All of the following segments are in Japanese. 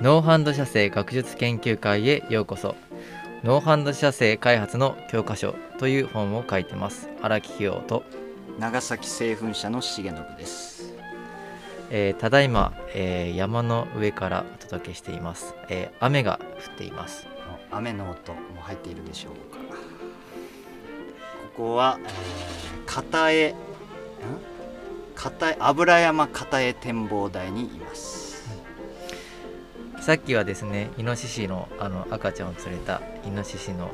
ノーハンド射精学術研究会へようこそ。ノーハンド射精開発の教科書という本を書いてます。荒木清と、長崎製粉社の重信です。えーただいま、えー山の上からお届けしています、えー雨が降っています。雨の音も入っているでしょうか。ここは、えー、片江ん？片江油山片江展望台にいますさっきはですねイノシシのあの赤ちゃんを連れたイノシシの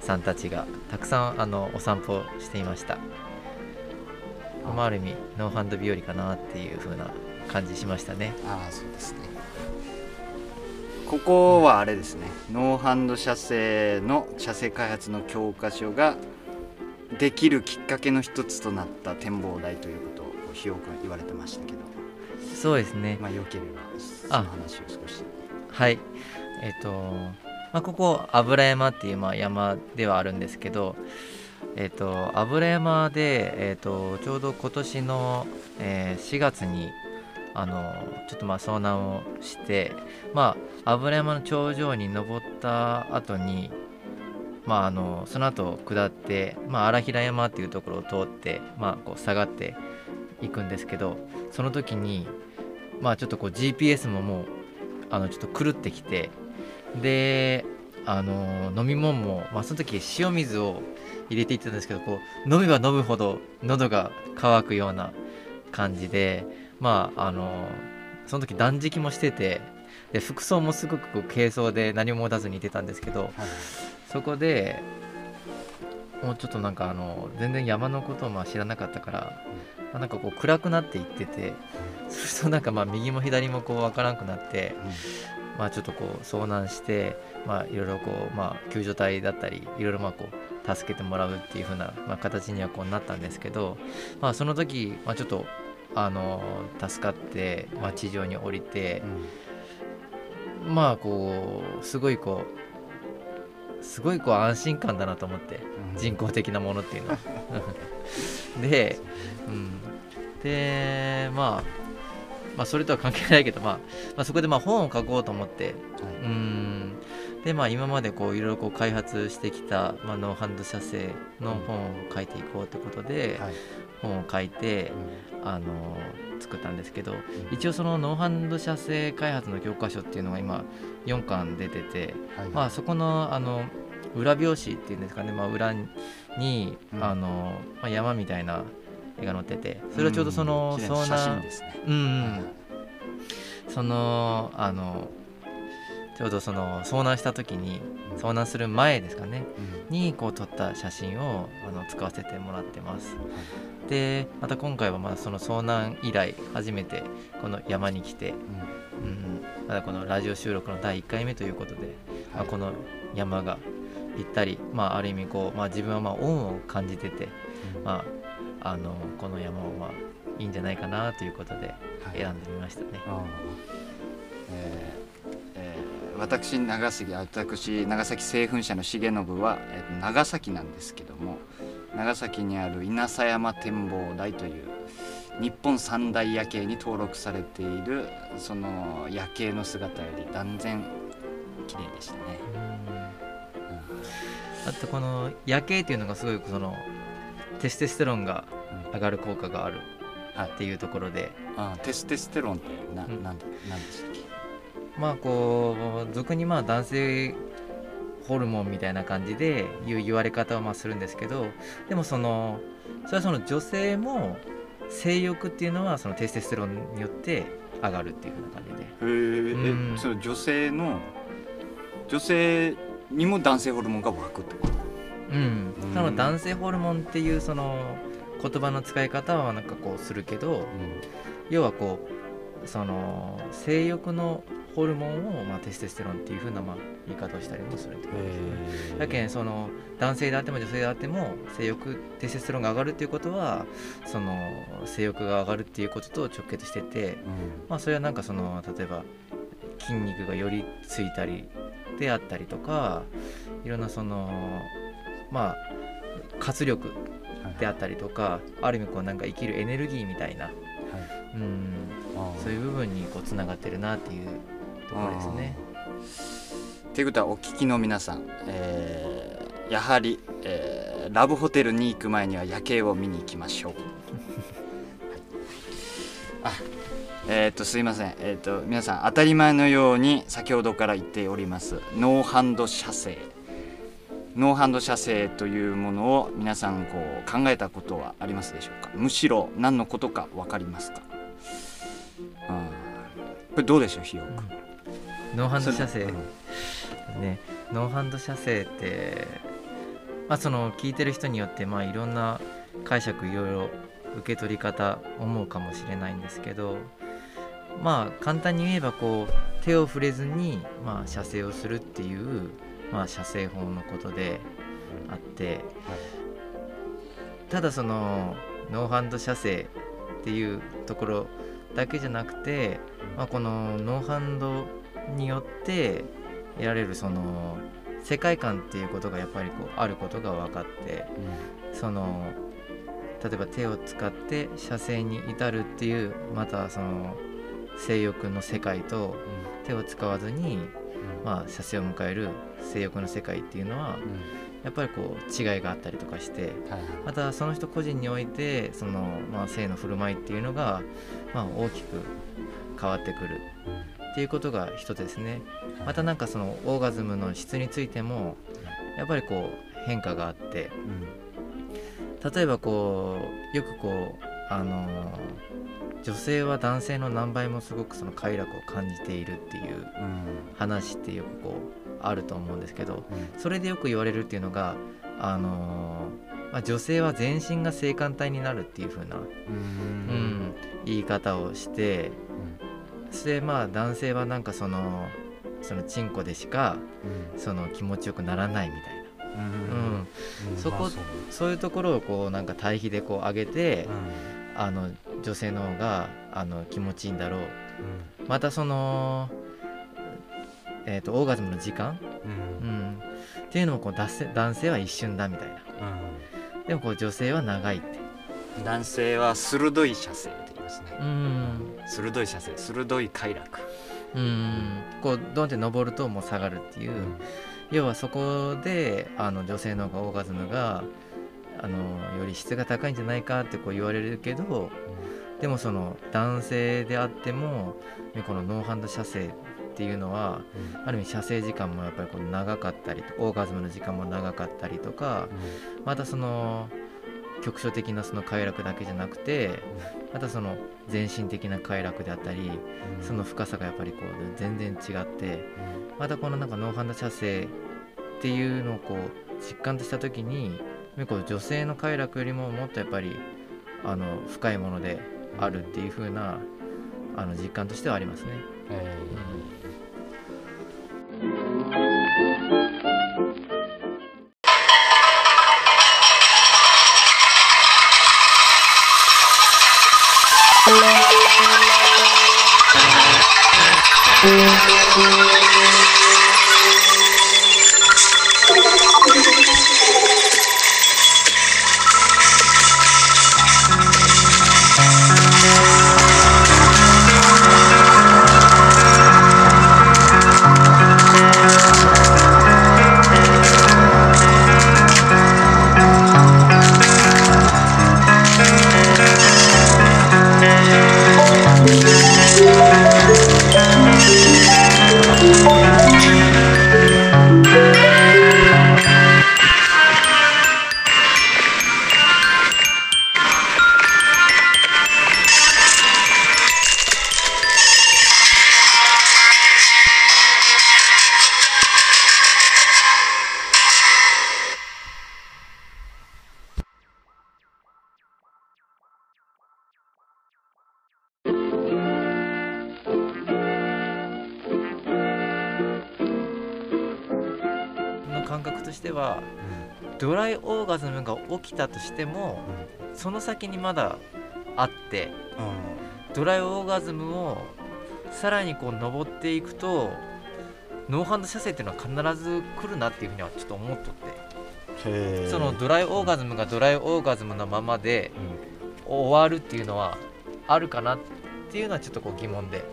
さんたちがたくさんあのお散歩していました。まあある意味ノーハンド日和かなっていう風な感じしましたね。ああそうですね。ここはあれですね。ノーハンド射精の射精開発の教科書ができるきっかけの一つとなった展望台ということをひよくん言われてましたけど。そうですね。まあよければその話を少しはい。えっ、と、まあ、ここ油山っていうまあ山ではあるんですけどえっ、と油山で、えっとちょうど今年の、えー4月にあのちょっとまあ遭難をしてまあ油山の頂上に登った後にまああのその後下って、まあ、荒平山っていうところを通って、まあ、こう下がっていくんですけどその時にまあちょっとこう GPS ももうあのちょっと狂ってきてであの飲み物も、まあ、その時塩水を入れていってたんですけどこう飲めば飲むほど喉が渇くような感じでまああのその時断食もしててで服装もすごく軽装で何も持たずにいてたんですけどはいそこでもうちょっとなんかあの全然山のことをまあ知らなかったから、まあなんかこう暗くなっていっててそう するとなんかまあ右も左もこう分からんくなって、まあちょっとこう遭難してまあいろいろこうまあ救助隊だったりいろいろまあこう助けてもらうっていう風なまあ形にはこうなったんですけどまあその時まあちょっとあの助かってまあ地上に降りてうん。まあこうすごいこうすごいこう安心感だなと思ってうん。人工的なものっていうのは で、うん、で、まあ、まあそれとは関係ないけど、まあ、まあそこでまあ本を書こうと思って。はい。うん。でまあ今までこういろいろこう開発してきた、まあ、ノーハンド射精の本を書いていこうってことで、はい。本を書いてう、ん。あの作ったんですけど一応そのノーハンド射精開発の教科書っていうのが今4巻出てて、はいまあそこのあの裏表紙っていうんですかね、まあ、裏に、うん。あのまあ、山みたいな絵が載っててそれはちょうどそのうん綺麗遭な写真難ですね。うんそのあのちょうどその遭難した時にうん遭難する前ですかねうん。にこう撮った写真をあの使わせてもらってます。はい。でまた今回はまあその遭難以来初めてこの山に来て、うん。うん、まだこのラジオ収録の第1回目ということで、まあ、この山がぴったり、まあ、ある意味こう、まあ、自分はまあ恩を感じてて、うんまあ、あのこの山をまあいいんじゃないかなということではい選んでみましたね。あーえーえー私長崎私長崎製粉社の重信は、えー長崎なんですけども長崎にある稲佐山展望台という日本三大夜景に登録されているその夜景の姿より断然綺麗でしたね。あとこの夜景っていうのがすごいそのテステステロンがうん。上がる効果があるはい。っていうところで、あーテステステロンってな、うん。なんでしたっけ？まあこう俗にまあ男性ホルモンみたいな感じでいう言われ方をまあするんですけどでもそのそれはその女性も性欲っていうのはそのテステステロンによって上がるっていう風な感じで。へえうん。えその女性の女性にも男性ホルモンが湧くってこと？うん。うん。その男性ホルモンっていうその言葉の使い方はなんかこうするけど要はこうその性欲のホルモンを、まあ、テステステロンっていう風なまあ言い方をしたりもするってことですね。だけんその男性であっても女性であっても性欲テステステロンが上がるっていうことはその性欲が上がるっていうことと直結しててまあそれはなんかその例えば筋肉がよりついたりであったりとかいろんなそのまあ活力であったりとかある意味こうなんか生きるエネルギーみたいな、うん、そういう部分にこうつながってるなっていうところですね。ということはお聞きの皆さん、えーやはり、えーラブホテルに行く前には夜景を見に行きましょう。はい。あえー、とすいません、えー、と皆さん当たり前のように先ほどから言っております。ノーハンド射精。ノーハンド射精というものを皆さんこう考えたことはありますでしょうか？むしろ何のことか分かりますか、うん、これどうでしょうひよくノーハンド射精。うん。ね、ノーハンド射精って、まあ、その聞いてる人によってまあいろんな解釈いろいろ受け取り方思うかもしれないんですけどまあ簡単に言えばこう手を触れずにまあ射精をするっていう、まあ、射精法のことであってただそのノーハンド射精っていうところだけじゃなくて、まあ、このノーハンドによって得られるその世界観っていうことがやっぱりこうあることが分かってその例えば手を使って射精に至るっていうまたその性欲の世界と手を使わずに、まあ、射精を迎える性欲の世界っていうのはやっぱりこう違いがあったりとかしてまたその人個人においてその、まあ、性の振る舞いっていうのが、まあ、大きく変わってくるっていうことが一つですね。またなんかそのオーガズムの質についてもやっぱりこう変化があって例えばこうよくこうあの女性は男性の何倍もすごくその快楽を感じているっていう話ってよくこうあると思うんですけどそれでよく言われるっていうのがあのまあ、女性は全身が性感帯になるっていう風な、うん、言い方をしてそれでまあ男性はなんかそのそのチンコでしかその気持ちよくならないみたいな、うん、そこそう。いうところをこうなんか対比でこう上げて、あの女性の方があの気持ちいいんだろう。またその、えー、とオーガズムの時間、うん、っていうのもこう男性男性は一瞬だみたいな。でもこう女性は長いって。男性は鋭い射精って言いますね。うん。鋭い射精鋭い快楽。うん。こうドンって登るともう下がるっていう、要はそこであの女性の方がオーガズムがあのより質が高いんじゃないかってこう言われるけどでもその男性であってもねこのノーハンド射精っていうのはある意味射精時間もやっぱりこう長かったりとオーガズムの時間も長かったりとかまたその局所的なその快楽だけじゃなくてまたその全身的な快楽であったりその深さがやっぱりこう全然違ってまたこのなんかノーハンド射精っていうのをこう実感とした時にこう女性の快楽よりももっとやっぱりあの深いものであるっていう風なあの実感としてはありますね。のきたとしてもその先にまだあってドライオーガズムをさらにこう登っていくとノーハンド射精っていうのは必ず来るなっていうふうにはちょっと思っとって。そのドライオーガズムがドライオーガズムのままで終わるっていうのはあるかなっていうのはちょっとこう疑問で。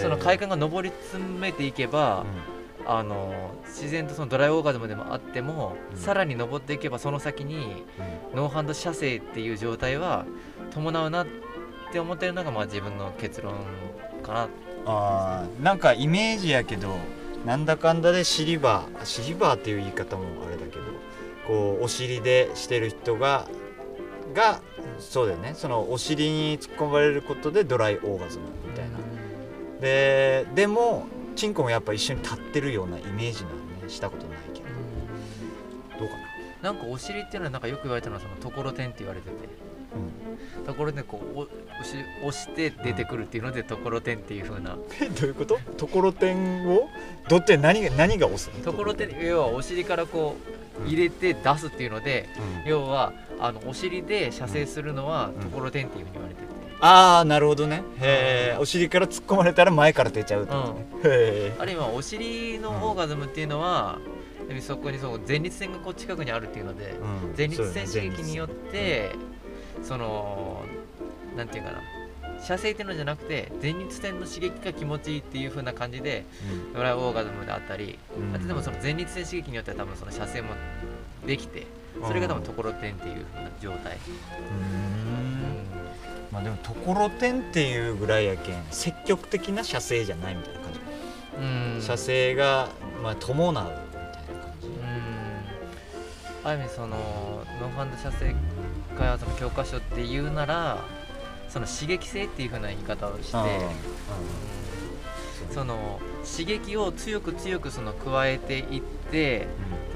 その快感が上り詰めていけば、あの自然とそのドライオーガズムでもあっても、うん。さらに上っていけばその先にうん。ノーハンド射精っていう状態は伴うなって思ってるのがまあ自分の結論かな。あーなんかイメージやけどなんだかんだでシリバーシリバーっていう言い方もあれだけどこうお尻でしてる人ががそうだよね。そのお尻に突っ込まれることでドライオーガズムみたいな。ででもチンコもやっぱ一緒に立ってるようなイメージなんねしたことないけど。どうかな？なんかお尻っていうのはなんかよく言われたのはそのところてんって言われてて。ところでこうおお尻押して出てくるっていうのでところてんっていう風な。えどういうこと？ところてんをどって何が何が押すの？ところてん要はお尻からこう入れて出すっていうのでうん。要はあのお尻で射精するのはうんところてんっていうふうに言われててああなるほどね。へえお尻から突っ込まれたら前から出ちゃうってことね、へえあるいはお尻のオーガズムっていうのは、そこにそう前立腺がこう近くにあるっていうのでうん。前立腺刺激によってそのなんていうかな射精っていうのじゃなくて前立腺の刺激が気持ちいいっていう風な感じでドライオーガズムであったり、うん。あとでもその前立腺刺激によっては多分その射精もできてそれが多分ところてんっていう風な状態、うんまあでもところてんっていうぐらいやけん積極的な射精じゃないみたいな感じ。かうん。うん射精がまあ伴うみたいな感じ。うん。ある意味そのノーハンド射精開発の教科書っていうならその刺激性っていう風な言い方をして、うんうん。うんその刺激を強く強くその加えていって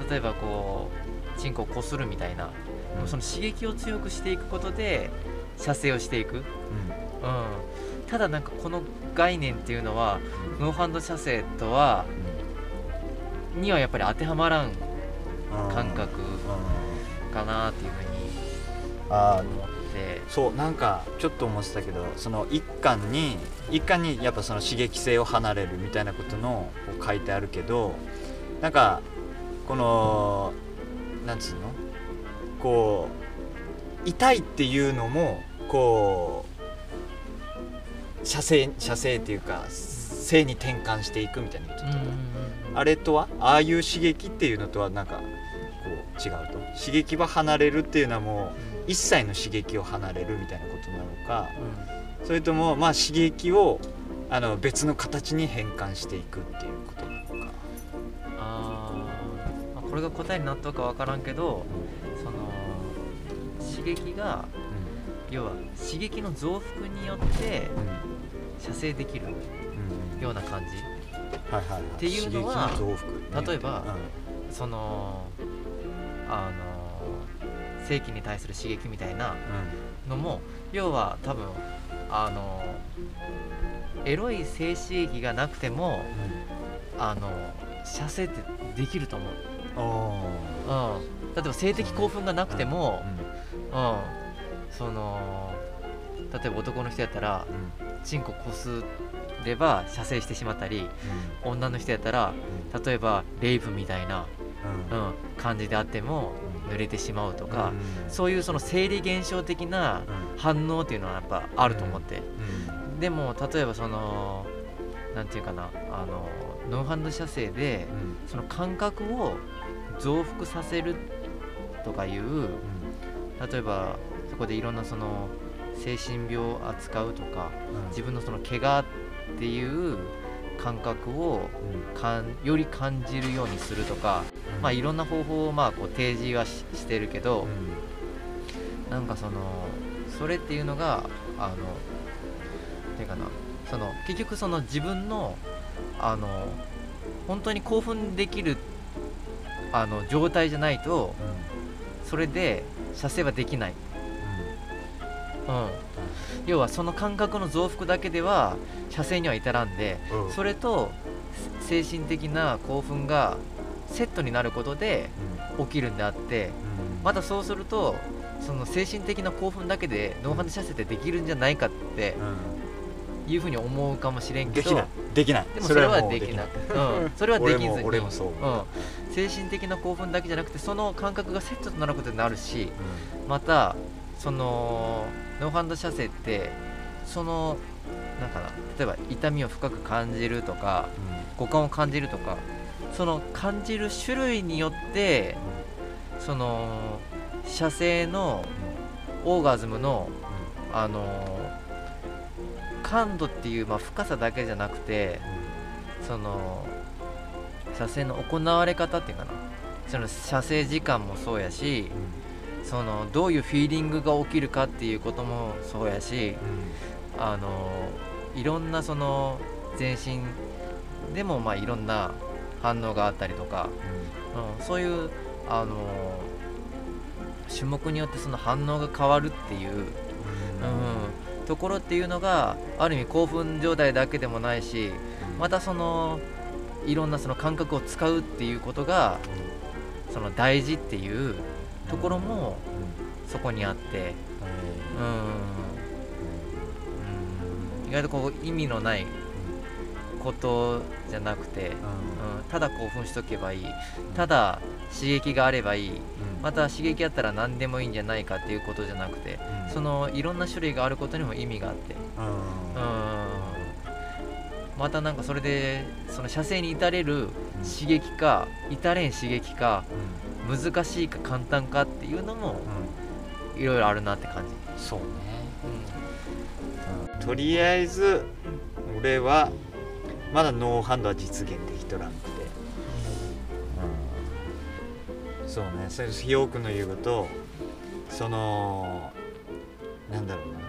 例えばこうチンコをこするみたいな、うん。その刺激を強くしていくことで射精をしていく、うん、ただなんかこの概念っていうのはノーハンド射精とはにはやっぱり当てはまらんうん感覚うん。かなっていうふうに思って。そうなんかちょっと思ってたけどその一巻に一巻にやっぱその刺激性を離れるみたいなことのこう書いてあるけどなんかこのなんつうの？こう痛いっていうのもこう射精射精っていうか性に転換していくみたいな言ってた、あれとはああいう刺激っていうのとはなんかこう違うと。刺激は離れるっていうのはもう一切の刺激を離れるみたいなことなのかそれともまあ刺激をあの別の形に変換していくっていうことなのか。あー。まあこれが答えになったかわからんけど刺激が要は刺激の増幅によって射精できるような感じ。はいはいはい、っていうのは例えばそのあの性器に対する刺激みたいなのも要は多分あのエロい性刺激がなくてもあの射精ってできると思う、うん、例えば性的興奮がなくても、うんその例えば男の人やったらチンコこすれば射精してしまったり女の人やったら例えばレイプみたいな、うん。うんうん、感じであっても濡れてしまうとか、うん。そういうその生理現象的な反応っていうのはやっぱあると思って、でも例えばそのなんていうかなあのノーハンド射精でその感覚を増幅させるとかいう例えばそこでいろんなその精神病を扱うとか自分のその怪我っていう感覚をかんより感じるようにするとか、まあ、いろんな方法をまあこう提示はししてるけど、なんかそのそれっていうのがあのていうかなその結局その自分のあの本当に興奮できるあの状態じゃないとそれで射精はできない、うん、要はその感覚の増幅だけでは射精には至らんでそれと精神的な興奮がセットになることで起きるんであってまたそうするとその精神的な興奮だけでノーハンド射精ってできるんじゃないかっていうふうに思うかもしれんけどできない。できない。でもそれはできない。うん、それはできずに。俺もそう思う。ん、精神的な興奮だけじゃなくてその感覚がセットとなることになるしまたそのノーハンド射精ってそのなんかな例えば痛みを深く感じるとか五感を感じるとかその感じる種類によってその射精のオーガズムのあの感度っていう、まあ、深さだけじゃなくてその射精の行われ方っていうかな。その射精時間もそうやしそのどういうフィーリングが起きるかっていうこともそうやしあのいろんなその全身でもまあいろんな反応があったりとか、うん、そういうあの種目によってその反応が変わるっていう、うんところっていうのがある意味興奮状態だけでもないしまたそのいろんなその感覚を使うっていうことがその大事っていうところもそこにあって、うん、意外とこう意味のないことじゃなくて、うん、ただ興奮しとけばいい。ただ刺激があればいい。また刺激あったら何でもいいんじゃないかっていうことじゃなくてそのいろんな種類があることにも意味があって、うん、またなんかそれでその射精に至れる刺激か至れん刺激か難しいか簡単かっていうのもいろいろあるなって感じ、そうね、とりあえず俺はまだノーハンドは実現できとらんそうね。それひよくんの言うことそのなんだろうな。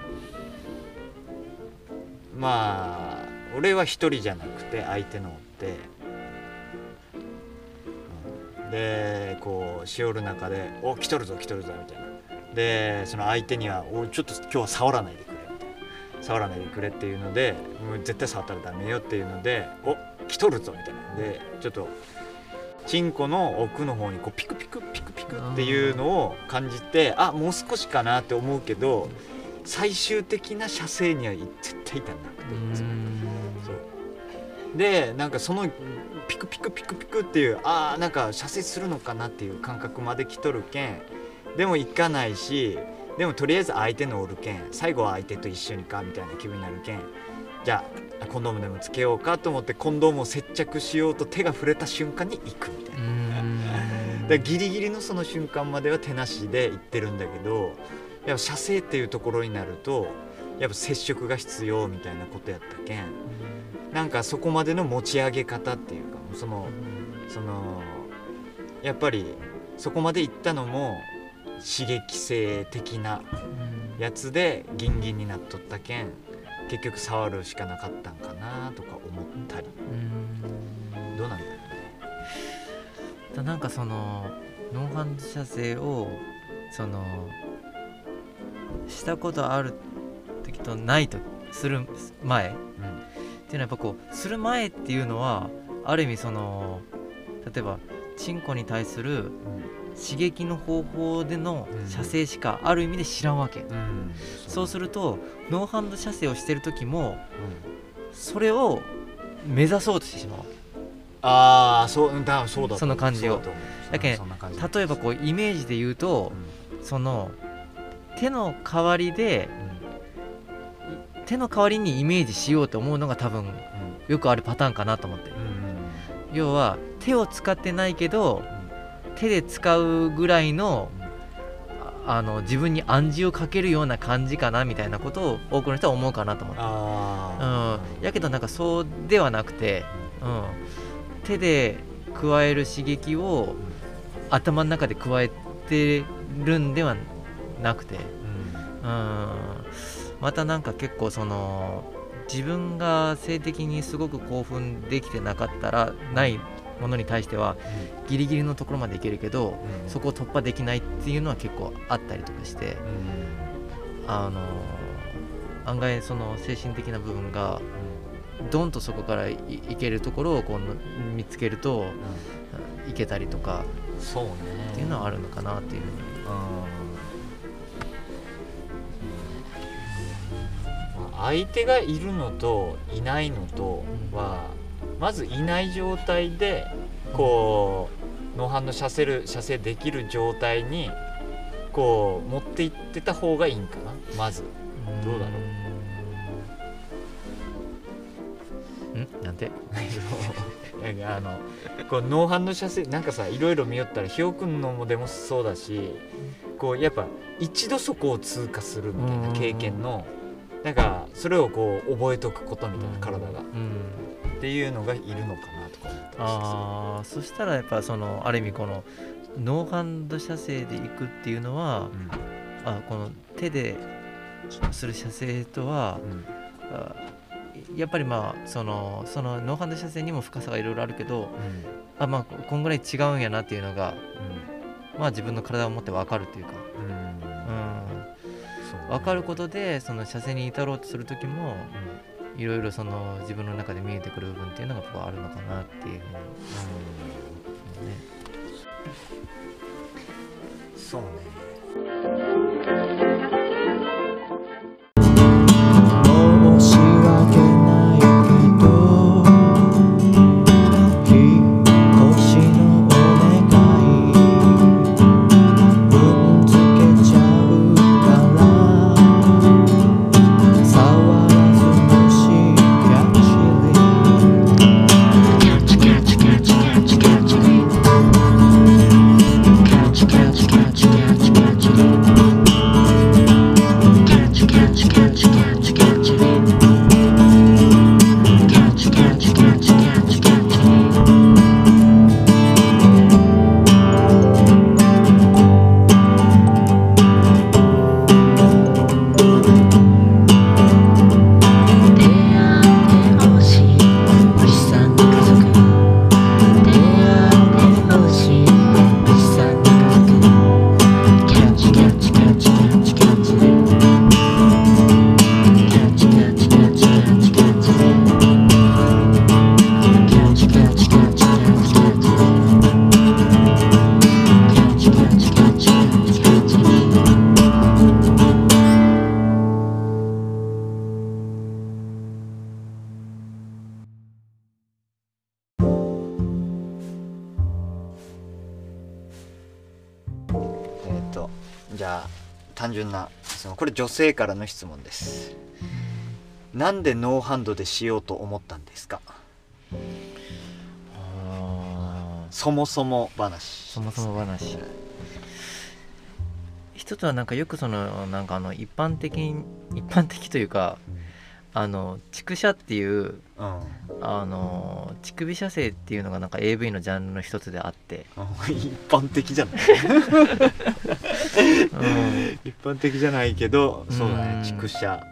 まあ俺は一人じゃなくて相手のおって、うん。でこうしおる中で「お来とるぞ来とるぞ」みたいな。でその相手には「おちょっと今日は触らないでくれ」みたいな。触らないでくれっていうのでもう絶対触ったらダメよっていうので「お来とるぞ」みたいな。でちょっとチンコの奥の方にこうピクピクピクピクっていうのを感じてあもう少しかなって思うけど最終的な射精には絶対至らなくて、そう。でなんかそのピクピクピクピクっていうあーなんか射精するのかなっていう感覚まで来とるけんでも行かないしでもとりあえず相手のおるけん最後は相手と一緒にかみたいな気分になるけんじゃあコンドームでもつけようかと思ってコンドームを接着しようと手が触れた瞬間に行くみたいな。でギリギリのその瞬間までは手なしで行ってるんだけどやっぱ射精っていうところになるとやっぱ接触が必要みたいなことやったけんなんかそこまでの持ち上げ方っていうかそのそのやっぱりそこまで行ったのも刺激性的なやつでギンギンになっとったけん結局触るしかなかったんかなとか思ったり。うんどうなんだろう。ねなんかそのノンハンド射精をそのしたことある時とないとする前。っていうのはやっぱこうする前っていうのはある意味その例えばチンコに対する刺激の方法での射精しかある意味で知らんわけ、うん。うんそうするとノーハンド射精をしてる時もそれを目指そうとしてしまうわけ。ああそううんだそうだその感じを。だけ例えばこうイメージで言うとその手の代わりで手の代わりにイメージしようと思うのが多分よくあるパターンかなと思って。要は手を使ってないけど手で使うぐらいのああの自分に暗示をかけるような感じかなみたいなことを多くの人は思うかなと思って。あうん、やけどなんかそうではなくて、うん、手で加える刺激を頭の中で加えてるんではなくて、あうん、またなんか結構その自分が性的にすごく興奮できてなかったらないものに対してはギリギリのところまでいけるけどそこを突破できないっていうのは結構あったりとかしてあの案外その精神的な部分がドンとそこからいいけるところをこう見つけるといけたりとかそうね。っていうのはあるのかなっていうふうに。まあ相手がいるのといないのとはまずいない状態でこう脳反の射せる射精できる状態にこう持っていってた方がいいんかなまず。どうだろう。ん？なんて？あのこう脳反の射精なんかさいろいろ見よったらひよくんのもでもそうだしこうやっぱ一度そこを通過するみたいな経験のなんかそれをこう覚えとくことみたいな体が。うん。っていうのがいるのかなとか思っあそしたらやっぱそのある意味このノーハンド射精でいくっていうのは、うん、あこの手でする射精とは、うん、やっぱりまあそのそのノーハンド射精にも深さがいろいろあるけど、うん、あまあこんぐらい違うんやなっていうのが、まあ自分の体を持って分かるというか。うん。分かることでその射精に至ろうとする時も、うん。いろいろその自分の中で見えてくる部分っていうのがこあるのかなっていうふうに思うね。そうね性からの質問です。なんでノーハンドでしようと思ったんですか？そもそも話。そもそも話。一つはなんかよくそのなんかあの一般的に一般的というかあの畜舎っていううん。あの乳首射精っていうのがなんか AV のジャンルの一つであって、一般的じゃない。うん一般的じゃないけどそうだうん。ね畜舎。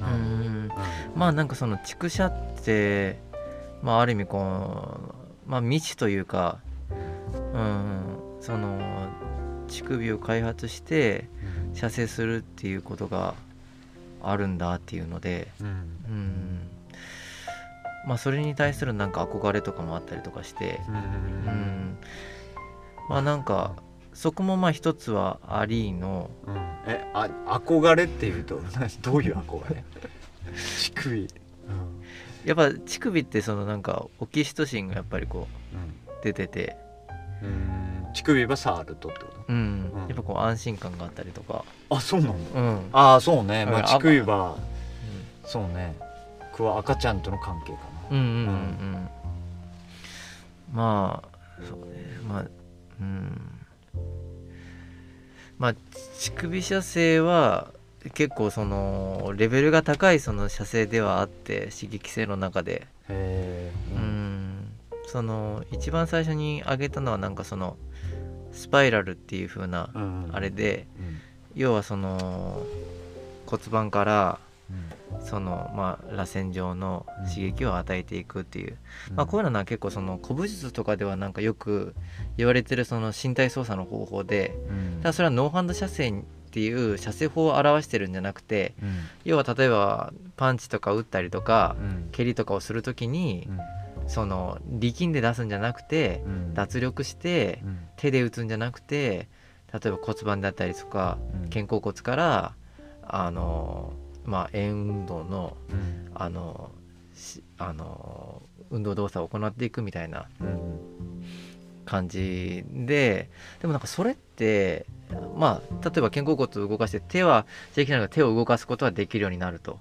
うん。まあなんかその畜舎って、まあ、ある意味こう、まあ、未知というか、うん、その乳首を開発して射精するっていうことがあるんだっていうので、うん。うん、まあそれに対するなんか憧れとかもあったりとかして、うん。うん、まあなんかそこもまあ一つはありのうん。えあ憧れっていうと何 どういう憧れ？乳首。やっぱ乳首ってそのなんかオキシトシンがやっぱりこうん。う出てて、うん。うん乳首は触るとってこうん。うん。やっぱこう安心感があったりとか、とあそうなの？うん。ああそうね、まあ、うん。乳首はそうね。くわ赤ちゃんとの関係かうんうんうんうん。うん。まあそうね。まあうんまあ乳首射精は結構そのレベルが高いその射精ではあって刺激性の中で。うん。その一番最初に挙げたのはなんかそのスパイラルっていう風なうん。あれでうん。要はその骨盤からうんそのまあ螺旋状の刺激を与えていくっていう、まあ、こういうのは結構その古武術とかではなんかよく言われてるその身体操作の方法でうん。ただそれはノーハンド射精っていう射精法を表してるんじゃなくてうん。要は例えばパンチとか打ったりとかうん。蹴りとかをする時にうん。その力んで出すんじゃなくてうん。脱力してうん。手で打つんじゃなくて例えば骨盤だったりとかうん。肩甲骨からあのまあ円運動のうん。あのしあの運動動作を行っていくみたいなうん感じででもなんかそれってまあ例えば肩甲骨を動かして手はできないが手を動かすことはできるようになると、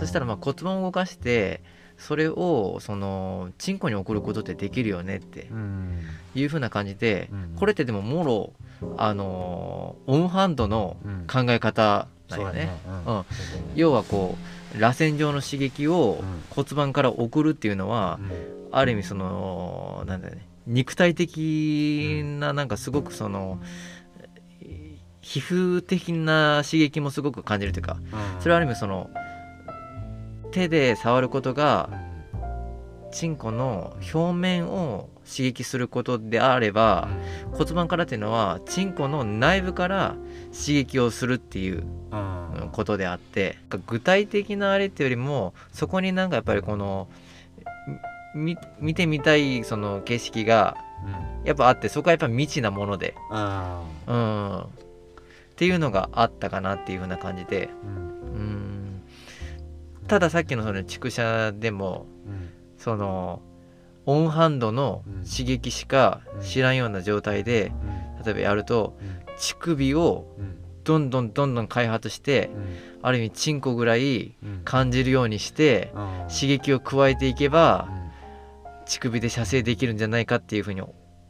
そしたらまあ骨盤を動かしてそれをそのチンコに送ることってできるよねってうん。いう風な感じで、うん。これってでももろあのオンハンドのうん。考え方だよね。うん。要はこう螺旋状の刺激をうん。骨盤から送るっていうのは、うん。ある意味そのなんだよね。肉体的ななんかすごくその皮膚的な刺激もすごく感じるというかそれはある意味その手で触ることがチンコの表面を刺激することであれば骨盤からっていうのはチンコの内部から刺激をするっていううん。ことであって具体的なあれっていうよりもそこになんかやっぱりこのみ見てみたいその景色がやっぱあってそこはやっぱ未知なもので、あうん、っていうのがあったかなっていう風な感じで、ーうん。うん、たださっきのその畜舎でもうん。そのオンハンドの刺激しか知らんような状態で例えばやると乳首をうんどんどんどんどん開発してうんある意味チンコぐらいうん感じるようにしてうん刺激を加えていけばうん乳首で射精できるんじゃないかっていうふうに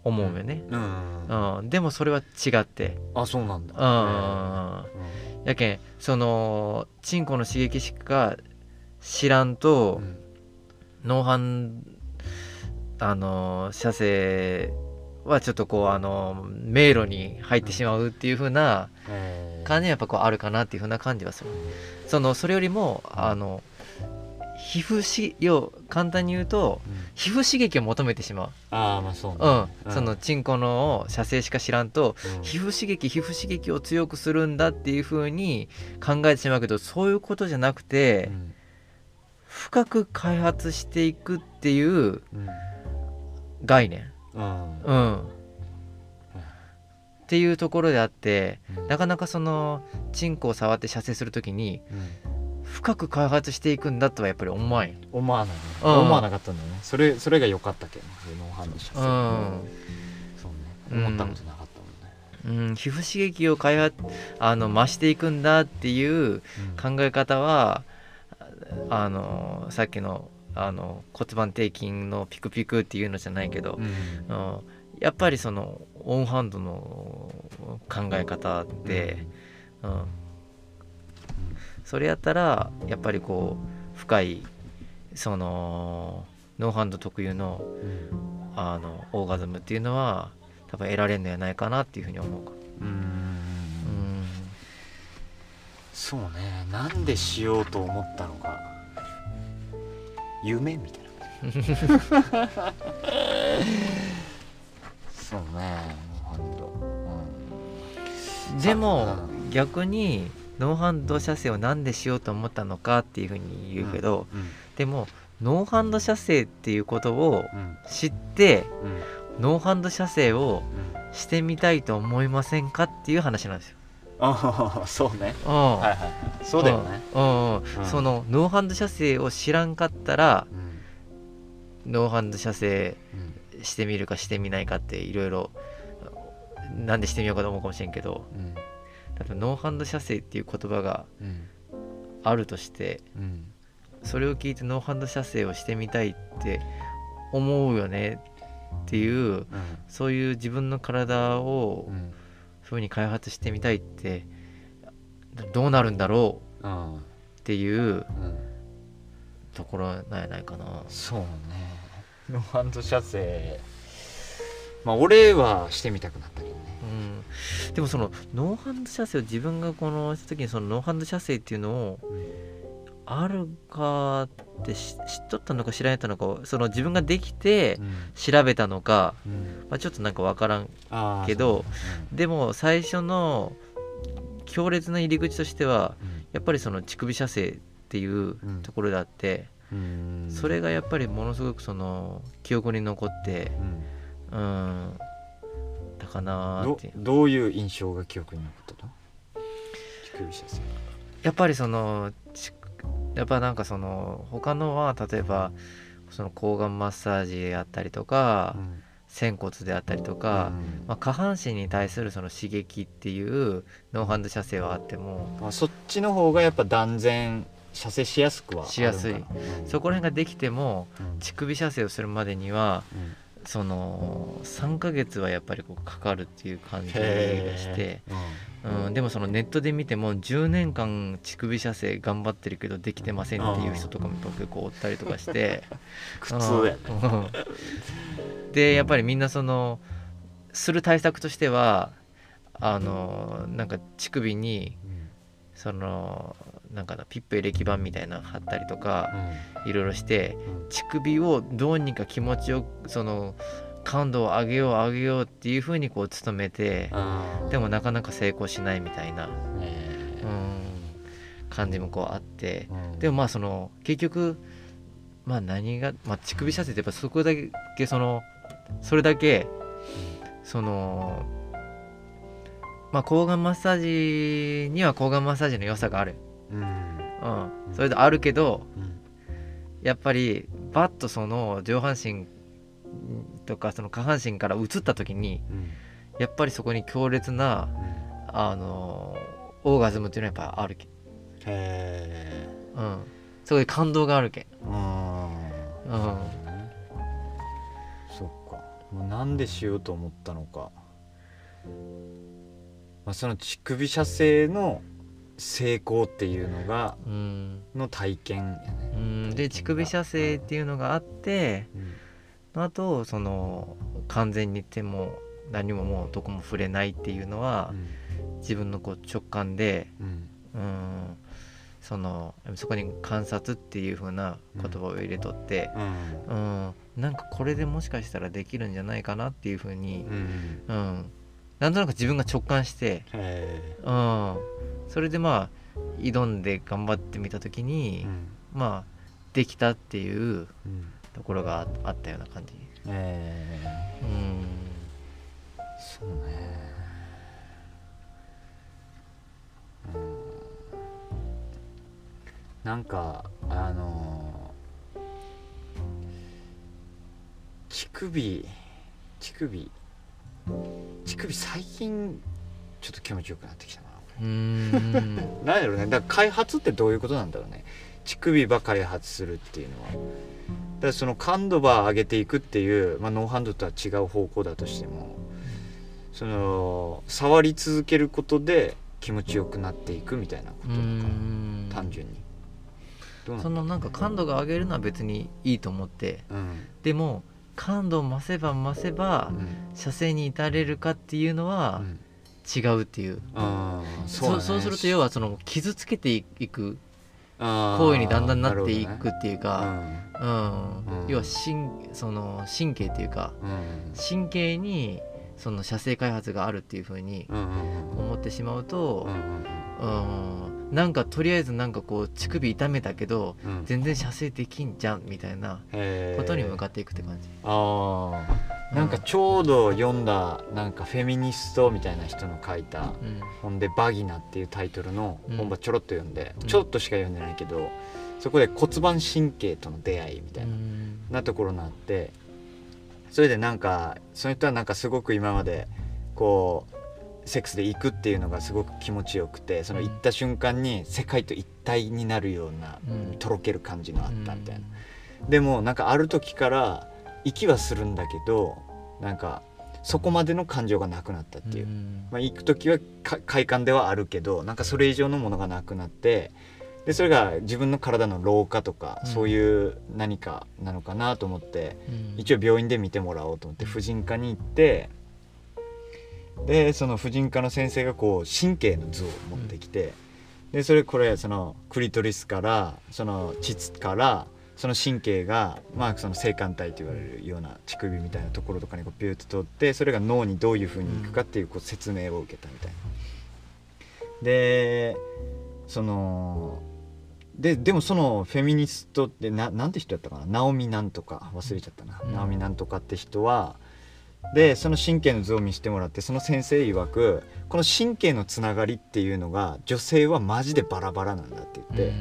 思うよね、うん。うん、でもそれは違って。あそうなんだ。うん。やけんそのチンコの刺激しか知らんとうん。脳半あの射精はちょっとこうあの迷路に入ってしまうっていう風なえー感じはやっぱこうあるかなっていう風な感じはする。そのそれよりもあの皮膚し要簡単に言うとうん。皮膚刺激を求めてしまああまあそうう、ねうん。そのチンコの射精しか知らんとうん。皮膚刺激皮膚刺激を強くするんだっていう風に考えてしまうけどそういうことじゃなくてうん。深く開発していくっていううん。概念、うん。うん、っていうところであってうん。なかなかそのチンコを触って射精する時にうん。深く開発していくんだとはやっぱり思わんよ。思わないね。うん。思わなかったんだよね。それそれが良かったけ？どノーハンド射精うん。そうね。思ったことなかったもんね。うん、皮膚刺激を開発あの増していくんだっていう考え方はあのさっきのあの骨盤底筋のピクピクっていうのじゃないけどう、ん。うんやっぱりそのオンハンドの考え方で、うん。それやったらやっぱりこう深いそのノーハンド特有のうん。あのオーガズムっていうのは多分得られるのやないかなっていうふうに思うか。うん。うん。そうね。なんでしようと思ったのか夢みたいな。そうねノーハンドでもあ逆にノーハンド射精をなんでしようと思ったのかっていうふうに言うけど、うん。でもノーハンド射精っていうことをうん。知ってうん。ノーハンド射精をうん。してみたいと思いませんかっていう話なんですよ。ああそうね。うん。はいはい。はいそうだよね。うんうんうん。そのノーハンド射精を知らんかったらうん。ノーハンド射精うん。してみるかしてみないかっていろいろなんでしてみようかと思うかもしれんけどうん。例えばノーハンド射精っていう言葉がうん。あるとしてうん。それを聞いてノーハンド射精をしてみたいって思うよねっていううん。そういう自分の体をうん風に開発してみたいってどうなるんだろううん。っていううん。ところなんやないかな。そうね。ノーハンド射精まあ俺はしてみたくなったけどね。うん、でもそのノーハンド射精を自分がこのした時にそのノーハンド射精っていうのをあるかって知知っとったのか知られたのかその自分ができて調べたのか、うん。まあ、ちょっとなんかわからんけどそうでも最初の強烈な入り口としてはやっぱりその乳首射精っていううん。ところであって、うん。うんそれがやっぱりものすごくその記憶に残ってうん。うん。だかなってどういう印象が記憶に残った？の乳首射精。やっぱりそのちやっぱなんかその他のは例えばその抗がんマッサージであったりとか、うん仙骨であったりとか、うん。まあ、下半身に対するその刺激っていうノーハンド射精はあってもまあそっちの方がやっぱ断然射精しやすくはしやすい。うんそこら辺ができてもうん。乳首射精をするまでにはうんその3ヶ月はやっぱりこうかかるっていう感じがして、うん、でもそのネットで見ても10年間乳首射精頑張ってるけどできてませんっていう人とかも結構おったりとかして。苦痛でやっぱりみんなそのする対策としてはあのなんか乳首にそのなんかなピップエレキ板みたいなの貼ったりとかいろいろして乳首をどうにか気持ちよくその感度を上げよう上げようっていうふうにこう努めてでもなかなか成功しないみたいな、うん、感じもこうあってでもまあその結局まあ何が、まあ、乳首射精ってやっぱそこだけそのそれだけそのまあ抗がんマッサージには抗がんマッサージの良さがある、うん。うん、それであるけどやっぱりバッとその上半身とかその下半身から移った時にやっぱりそこに強烈なあのオーガズムっていうのはやっぱあるけ、へうん、そこで感動があるけー。うん。うんそっか。もうなんでしようと思ったのか、まあ、その乳首射精の成功っていうのがうん。の体験うん。で乳首射精っていうのがあってあとその完全に手も何ももうどこも触れないっていうのは自分のこう直感でうん。うん。そのそこに観察っていう風な言葉を入れとって、うん。うん。なんかこれでもしかしたらできるんじゃないかなっていう風にう、ん。うん、なんとなく自分が直感して、へうん、それでまあ挑んで頑張ってみた時ーにう、ん。まあできたっていううん。ところがああったような感じ。えうん。ーそうね。うん。なんかあの乳首乳首乳首最近ちょっと気持ちよくなってきたな。うーん。なんやろうね。だから開発ってどういうことなんだろうね。乳首ば開発するっていうのは。だからその感度ば上げていくっていう、まあ、ノーハンドとは違う方向だとしてもその触り続けることで気持ちよくなっていくみたいなこうとなのかん。な単純に。そのなんか感度が上げるのは別にいいと思って。うん。でも感度を増せば増せばうん。射精に至れるかっていうのはうん。違うっていう、そうだね。そうすると要はその傷つけていく行為にだんだんなっているくっていうか、ね。うん。うん。要は神その神経っていうかうん。うん神経にその射精開発があるっていうふうに思ってしまうとうん、うん。うん、なんかとりあえずなんかこう乳首痛めたけどうん。全然射精できんじゃんみたいなことに向かっていくって感じ。ああなんかちょうど読んだなんかフェミニストみたいな人の書いたうん。本で「バギナ」っていうタイトルのうん。本ばちょろっと読んで、うん。ちょっとしか読んでないけどそこで骨盤神経との出会いみたいな,、うん。なところがあってそれでなんかその人はなんかすごく今までこうセックスで行くっていうのがすごく気持ちよくてその行った瞬間に世界と一体になるような、うん。とろける感じのあったみたいな。でもなんかある時から息はするんだけどなんかそこまでの感情がなくなったっていう、ん。まあ、行く時はか快感ではあるけどなんかそれ以上のものがなくなってでそれが自分の体の老化とか、うん。そういう何かなのかなと思ってうん。一応病院で見てもらおうと思って婦人科に行ってでその婦人科の先生がこう神経の図を持ってきて、でそれこれそのクリトリスからその膣からその神経が、まあ、その性感帯と言われるような乳首みたいなところとかにこうピューッと通ってそれが脳にどういうふうにいくかっていうこう説明を受けたみたいな。でそのででもそのフェミニストってななんて人やったかな？ナオミなんとか？忘れちゃったな、うん。ナオミなんとかって人はでその神経の図を見せてもらってその先生曰くこの神経のつながりっていうのが女性はマジでバラバラなんだって言って、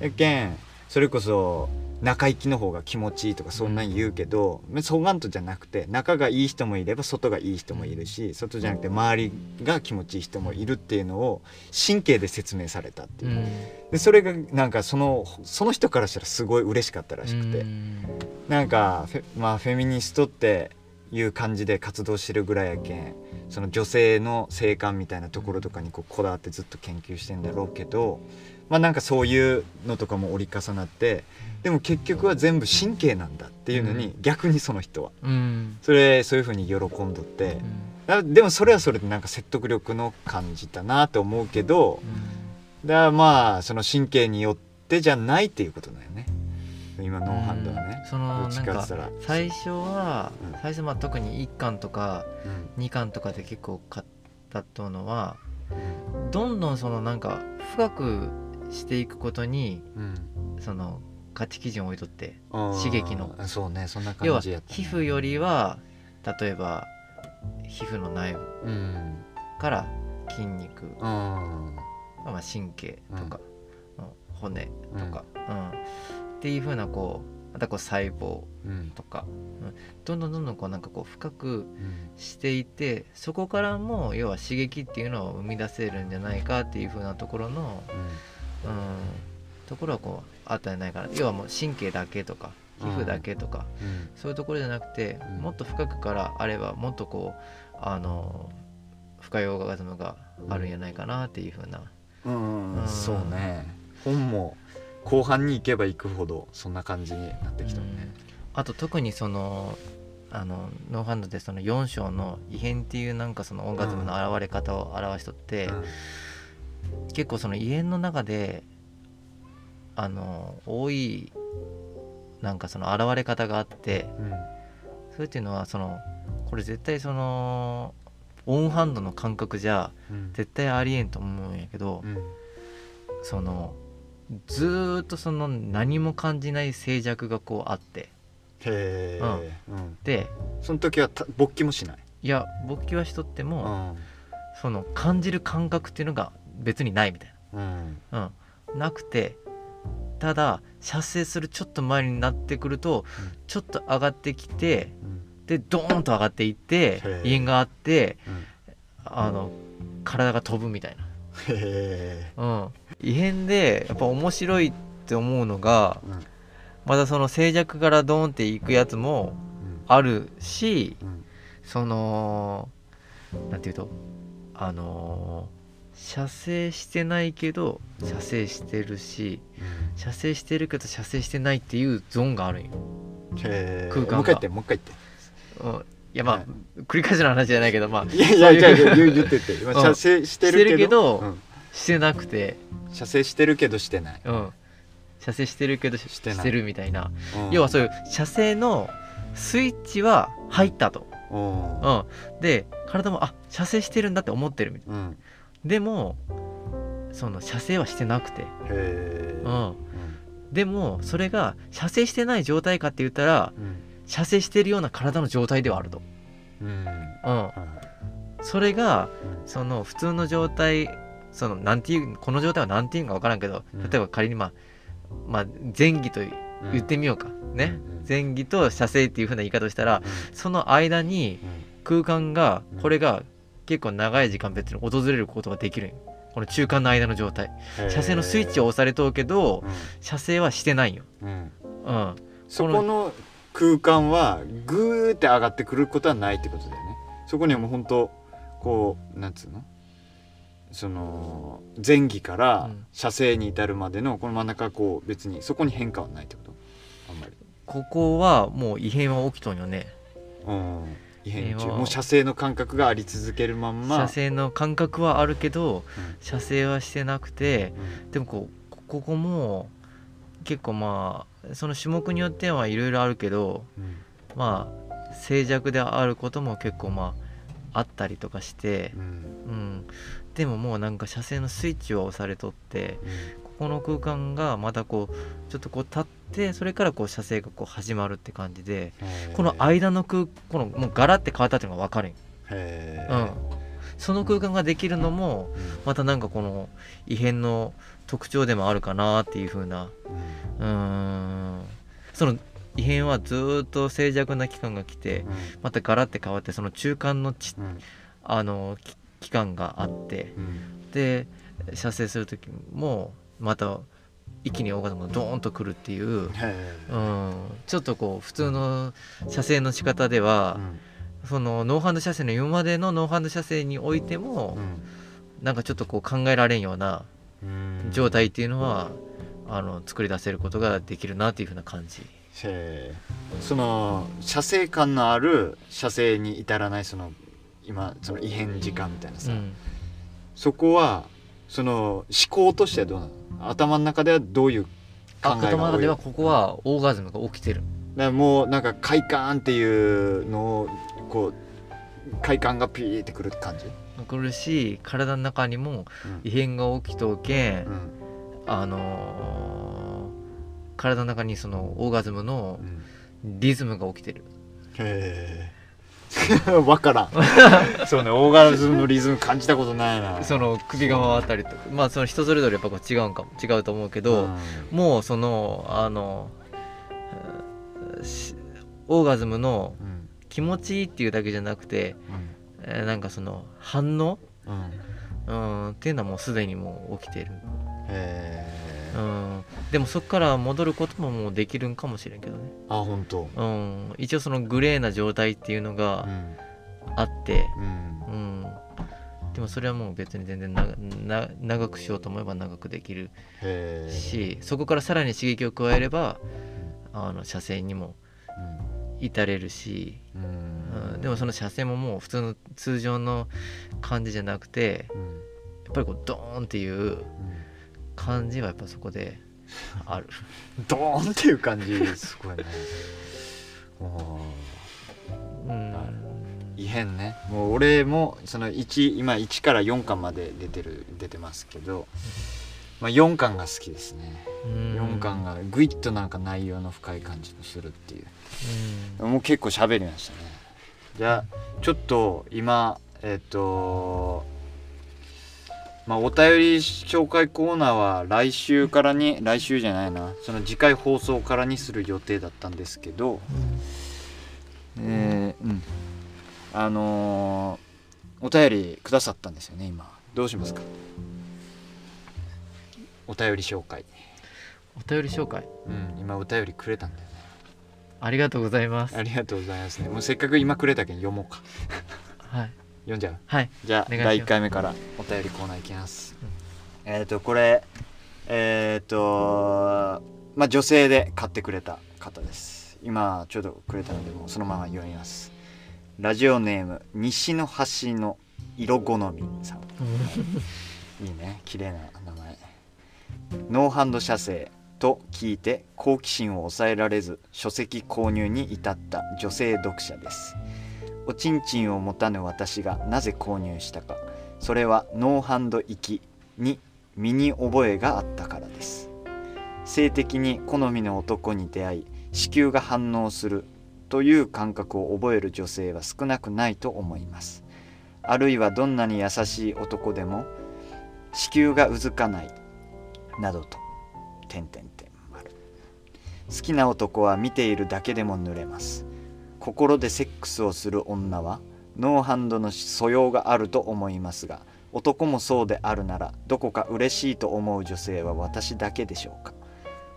でけんそれこそ中行きの方が気持ちいいとかそんなん言うけど、そうがんとじゃなくて中がいい人もいれば外がいい人もいるし外じゃなくて周りが気持ちいい人もいるっていうのを神経で説明されたっていう、うん。でそれがなんかそのその人からしたらすごい嬉しかったらしくて、うん。なんかまあ、フェミニストっていう感じで活動してるぐらいやけんその女性の性感みたいなところとかにこうこだわってずっと研究してんだろうけどまあなんかそういうのとかも折り重なってでも結局は全部神経なんだっていうのに、う逆にその人は。うん。それそういうふうに喜んどって。でもそれはそれでなんか説得力の感じたなと思うけどだからまあその神経によってじゃないっていうことだよね今ノーハンドはね。そのなんか最初は、うん。最初まあ特に1巻とかうん。2巻とかで結構買ったとのはどんどんそのなんか深くしていくことにうん。その価値基準を置いとって刺激の。そうねそんな要は皮膚よりは例えば皮膚の内部うん。から筋肉、うんまあ、神経とか、うん。骨とか、うんっていう風なこうまたこう細胞うん。とか、うん。どんどんどんどんこうなんかこう深くうん。していてそこからも要は刺激っていうのを生み出せるんじゃないかっていう風なところの、うん、ところはこうあったんじゃないかな要はもう神経だけとか皮膚だけとか、うん。そういうところじゃなくて、うん。もっと深くからあればもっとこうあの深いオーガズムがあるんじゃないかなっていう風な、うん。うん。そうね。本も後半に行けば行くほどそんな感じになってきたね。あと特にそのあのノーハンドでその4章の異変っていうなんかそのオーガズムの現れ方を表しとって、結構その異変の中であの多いなんかその現れ方があってうん。それっていうのはそのこれ絶対そのオンハンドの感覚じゃうん。絶対ありえんと思うんやけど、うん。そのずーっとその何も感じない静寂がこうあって。へえ、うん。でその時はた勃起もしない、いや勃起はしとってうも、ん。その感じる感覚っていうのが別にないみたいうん。な、うん、なくてただ射精するちょっと前になってくると、うん。ちょっと上がってきてうん。でドーンと上がっていってへえ異変があってうん。あの体が飛ぶみたいへえな、うん、異変でやっぱ面白いって思うのがうん。またその静寂からドーンっていくやつもあるしうん。そのなんていうとあのー射精してないけど射精してるし射精してるけど射精してないっていうゾーンがあるんよ、空間が。もう一回言ってもういやまあ、はい。繰り返しの話じゃないけどまあ言っていやいやいや言う言ってて。今うん。射精してるけど,、してなくて、射精してるけどしてない、うん、射精してるけどししてない。してるみたいな、うん。要はそういう射精のスイッチは入ったと、うん。うん、で体もあ射精してるんだって思ってるみたいな。うん。でもその射精はしてなくて、へえうん、でもそれが射精してない状態かって言ったらうん。射精してるような体の状態ではあると、うん。うん、はそれがいその普通の状態そのなんていうこの状態はなんていうか分からんけどうん。例えば仮にまあ、まあ、前戯と言ってみようか、ね、前戯と射精っていう風な言い方をしたらその間に空間がうん。これが結構長い時間別に訪れることができる。んよこの中間の間の状態。うん射精のスイッチを押されとうけど射精はしてないんよ、うん。うん。うん、そこの空間はグーって上がってくることはないってことだよね。そこにはもう本当こうなんつうの？その前戯からうん射精に至るまでのこの真ん中こう別にそこに変化はないってこと？あんまり。ここはもう異変は起きとんよね。うん。異変中。もう射精の感覚があり続けるまんま。射精の感覚はあるけどうん。射精はしてなくてうん。でもこうこここも結構まあその種目によってはいろいろあるけどうん。まあ静寂であることも結構まああったりとかしてう、ん。うん、でももうなんか射精のスイッチは押されとってここの空間がまたこうちょっとこう立ってそれからこう射精がこう始まるって感じでうんこの間の空このもうガラって変わったっていうのが分かるんよ。へうん。その空間ができるのもうん。またなんかこの異変の特徴でもあるかなっていう風な。うーん。その異変はずーっと静寂な期間が来てまたガラッて変わってその中間のちあのき期間があってうん。で射精する時もまた一気にオーガズムがドーンとくるっていう、へうん、ちょっとこう普通の射精の仕方ではえ、そのノーハンド射精の今までのノーハンド射精においても、なんかちょっとこう考えられんようなうん。状態っていうのは、あの作り出せることができるなっていうふうな感じ。その射精感のある射精に至らないその今その異変時間みたいなさ、うん。そこはその思考としてはどうなの？頭の中ではどういう考あえが頭の中ではここはオーガズムが起きてる。だからもうなんか快感っていうのをこう快感がピーってくる感じ、来るし体の中にも異変が起きとけん、うん。あのー体の中にそのオーガズムのうん。リズムが起きてる。へえ 分からん。そうねオーガズムのリズム感じたことないな。その首が回ったりとか。まあその人それぞれやっぱこう違うんかも。違うと思うけど、うん。もうそのあのオーガズムのうん。気持ちいいっていうだけじゃなくて、えーなんかその反応、うん。うんうん、っていうのはもうすでにもう起きてる、へえうん、でもそこから戻ることももうできるんかもしれんけどね、あ本当。うん、一応そのグレーな状態っていうのうがん。あって、うん。うん、でもそれはもう別に全然なな長くしようと思えば長くできるしそこからさらに刺激を加えればあの射精にも至れるし、うん。うん、でもその射精ももう普通の通常の感じじゃなくてうん。やっぱりこうドーンっていう感じはやっぱそこで ある。ドーンっていう感じ。すごいね。おー。うん。異変ね。もう俺もその1今1から4巻まで出てる出てますけど、まあ、4巻が好きですね。うん。4巻がグイッとなんか内容の深い感じのするっていう。うん。もう結構喋りましたね。じゃあちょっと今えっ、とまあお便り紹介コーナーは来週からに来週じゃないな。その次回放送からにする予定だったんですけど。えーうん。あのーお便りくださったんですよね今。どうしますか？お便り紹介。お便り紹介？うん今お便りくれたんだよね。ありがとうございます。ありがとうございますね。もうせっかく今くれたけん読もうか。はい読んじゃう？はい。じゃあ第1回目からお便りコーナーいきます、えっ、とこれえっ、とまあ女性で買ってくれた方です。今ちょうどくれたのでもうそのまま読みます。ラジオネーム西の端の色好みさん。いいね。綺麗な名前。ノーハンド射精と聞いて好奇心を抑えられず書籍購入に至った女性読者ですおちんちんを持たぬ私がなぜ購入したか。それはノーハンド行きに身に覚えがあったからです。性的に好みの男に出会い子宮が反応するという感覚を覚える女性は少なくないと思います。あるいはどんなに優しい男でも子宮がうずかないなどと点々点丸。好きな男は見ているだけでも濡れます。心でセックスをする女はノーハンドの素養があると思いますが男もそうであるならどこか嬉しいと思う女性は私だけでしょうか。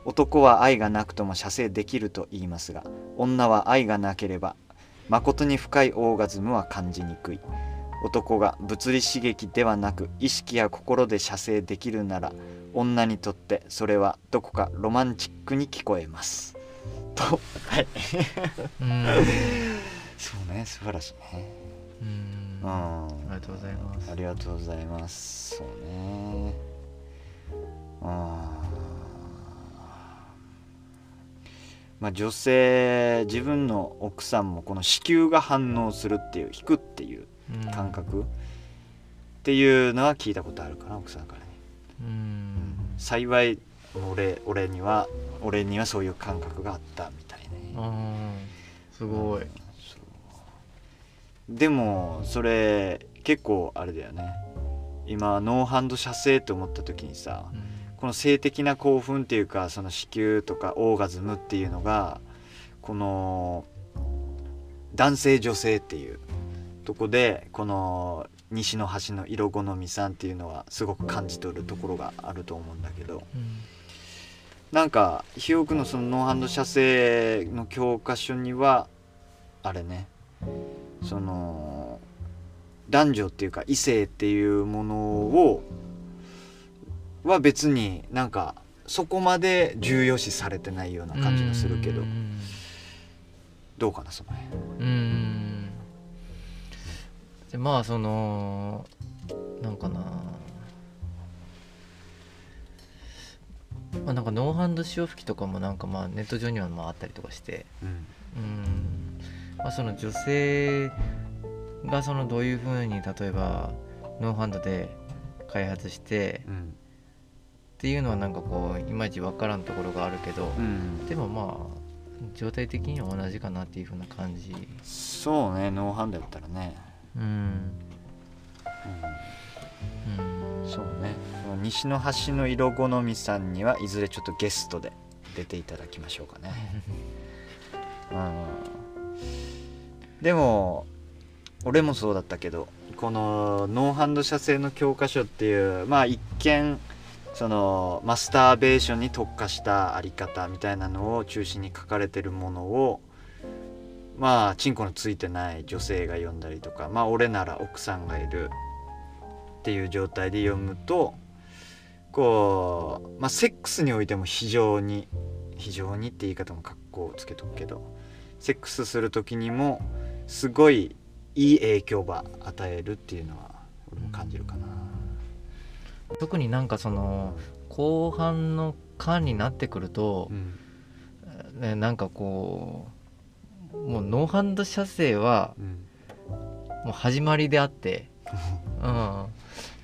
男は愛がなくとも射精できると言いますが女は愛がなければ誠に深いオーガズムは感じにくい。男が物理刺激ではなく意識や心で射精できるなら女にとってそれはどこかロマンチックに聞こえます。と。はい。うん。そうね素晴らしいね。うん。うん。ありがとうございます。ありがとうございます。そうね。あまあ女性自分の奥さんもこの子宮が反応するっていう引くっていううん。感覚っていうのは聞いたことあるかな奥さんからね。うん。幸い俺俺には俺にはそういう感覚があったみたいね。すごい。そう。でもそれ結構あれだよね。今ノーハンド射精って思った時にさうん。ここの性的な興奮っていうかその子宮とかオーガズムっていうのがこの男性女性っていうとこでこの西の端の色好みさんっていうのはすごく感じ取るところがあると思うんだけど。うんなんかひよくのそのノーハンド射精の教科書にはあれねその男女っていうか異性っていうものをは別になんかそこまで重要視されてないような感じがするけど。どうかなその辺。うん。でまあそのなんかな。まあなんかノーハンド潮吹きとかもなんかまあネット上にはまああったりとかしてうん。うん。まあその女性がそのどういうふうに例えばノーハンドで開発してうん。っていうのはなんかこういまいち分からんところがあるけど、うん。でもまあ状態的には同じかなっていうふうな感じ。そうねノーハンドやったらね、うん。うん。うんそうね。西の端の色好みさんにはいずれちょっとゲストで出ていただきましょうかね、うん、でも俺もそうだったけどこのノーハンド射精の教科書っていうまあ一見そのマスターベーションに特化したあり方みたいなのを中心に書かれてるものをまあチンコのついてない女性が読んだりとかまあ俺なら奥さんがいるっていう状態で読むとこうまあセックスにおいても非常に非常にって言い方も格好をつけとくけどセックスする時にもすごいいい影響ば与えるっていうのは俺も感じるかな。特になんかその後半の間になってくるとう、ん。ね、なんかこうもうノーハンド射精はうん。もう始まりであって、うん、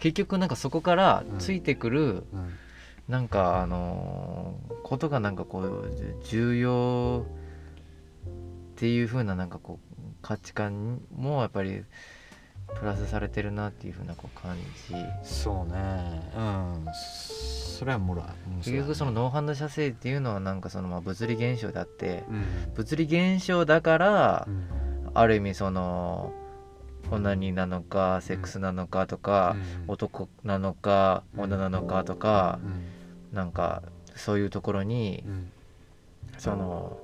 結局なんかそこからついてくるうん。なんかあのーことがなんかこう重要っていう風ななんかこう価値観もやっぱりプラスされてるなっていう風なこう感じ。そうね。うん。それはもらう結局そのノーハンド射精っていうのはなんかそのまあ物理現象であってうん。物理現象だからうん。ある意味そのオナニーなのかセックスなのかとか、男なのか女なのかとかう、ん。なんかそういうところにうん。その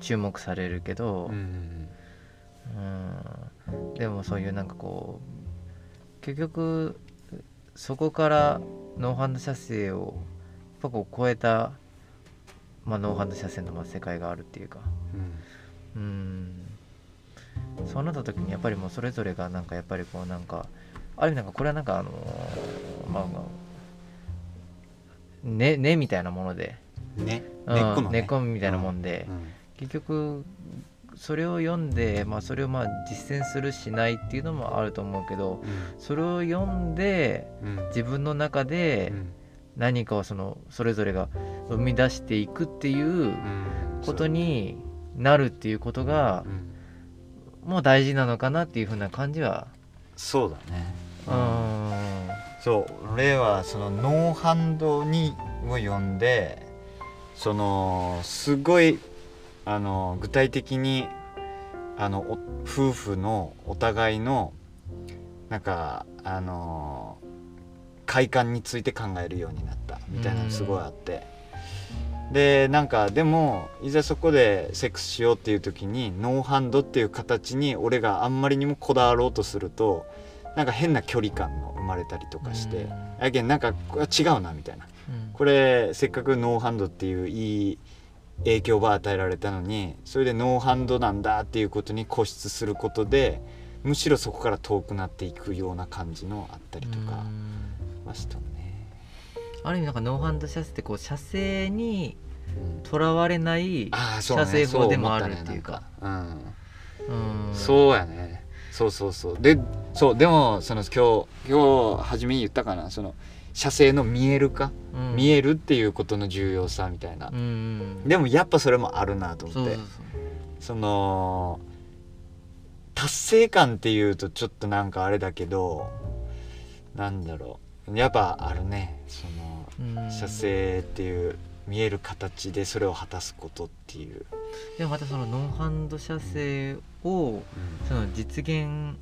注目されるけど、うんうんでもそういうなんかこう結局そこからノーハンド射精をやっぱこう超えた、まあ、ノーハンド射精のまあ世界があるっていうか。うん。うんそうなった時にやっぱりもうそれぞれがなんかやっぱりこうなんかある意味なんかこれはなんかあのまあまあ根根みたいなもので、ねうん根っこのね。根っこみたいなもんで、うん結局それを読んで、まあ、それをまあ実践するしないっていうのもあると思うけどそれを読んでうん。自分の中でうん。何かをそのそれぞれが生み出していくっていううん。ことになるっていうことがうんもう大事なのかなっていうふうな感じは。そうだね。うん。そう俺はそのノーハンドにを読んでそのすごいあの具体的にあのお夫婦のお互いのなんかあの快感について考えるようになったみたいなのすごいあってでなんかでもいざそこでセックスしようっていう時にノーハンドっていう形に俺があんまりにもこだわろうとするとなんか変な距離感の生まれたりとかしてうん。やけんなんかこれは違うなみたいな。うん。これせっかくノーハンドっていういい影響が与えられたのにそれでノーハンドなんだっていうことに固執することでむしろそこから遠くなっていくような感じのあったりとかうん。ましたね。ある意味なんかノーハンド射精ってこう射精にうん。とらわれない射精法でもあるっていうか。そうやね。そうそうそう。でそうでもその今日今日初めに言ったかな。その射精の見える化、うん。見えるっていうことの重要さみたいな。う、んでもやっぱそれもあるなと思って。その達成感っていうとちょっとなんかあれだけどなんだろう。やっぱあるね。そのうん。射精っていう見える形でそれを果たすことっていう、でもまたそのノーハンド射精をその実現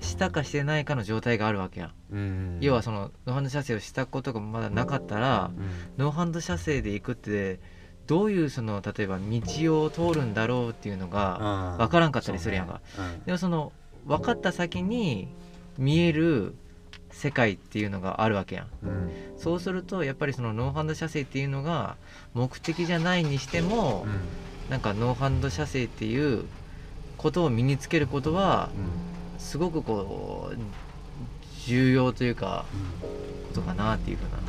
したかしてないかの状態があるわけやん、うん要はそのノーハンド射精をしたことがまだなかったら、うんノーハンド射精で行くってどういうその例えば道を通るんだろうっていうのが分からんかったりするやんか、そうね。でもその分かった先に見える世界っていうのがあるわけやん。うん。うんそうするとやっぱりそのノーハンド射精っていうのが目的じゃないにしても、なんかノーハンド射精っていうことを身につけることはすごくこう重要というかことかなっていうふうな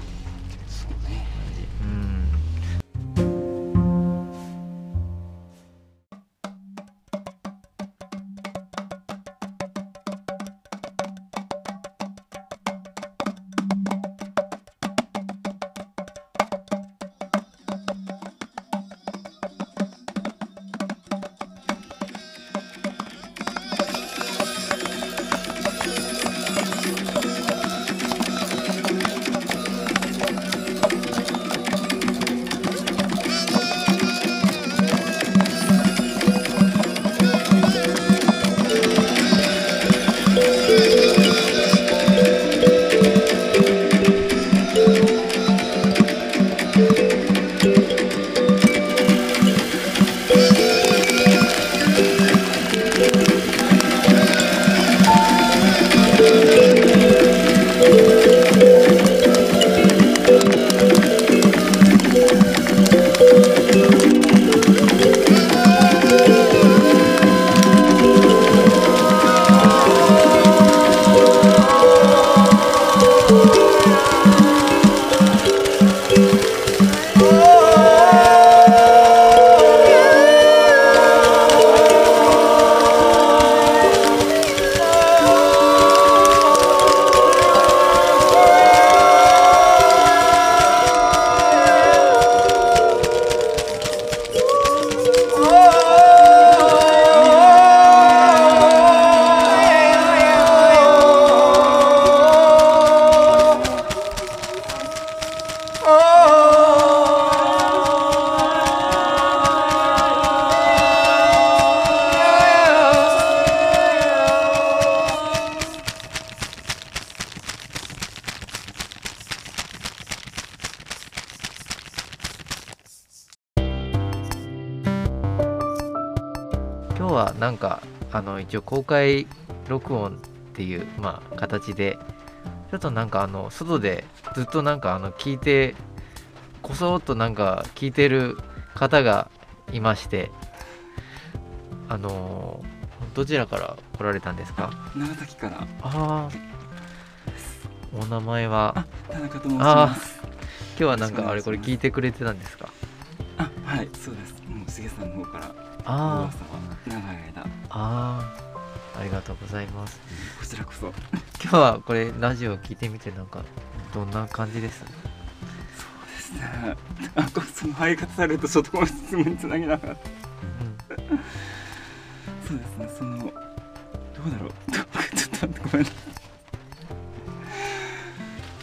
一応公開録音っていうまあ形でちょっとなんかあの外でずっとなんかあの聞いてこそっとなんか聞いてる方がいましてあのどちらから来られたんですか？長崎から。ああお名前は？あ田中と申しあます。今日はなんかあれこれ聞いてくれてたんですか？あはいそうです。もうしげさんの方から噂あは長い間あああありがとうございます。こちらこそ。今日はこれラジオ聞いてみてなんかどんな感じですですね。あこその配達されるとちょっとこの質問につなげなかったそうですね。そのどうだろう。ちょっと待ってごめん。なさい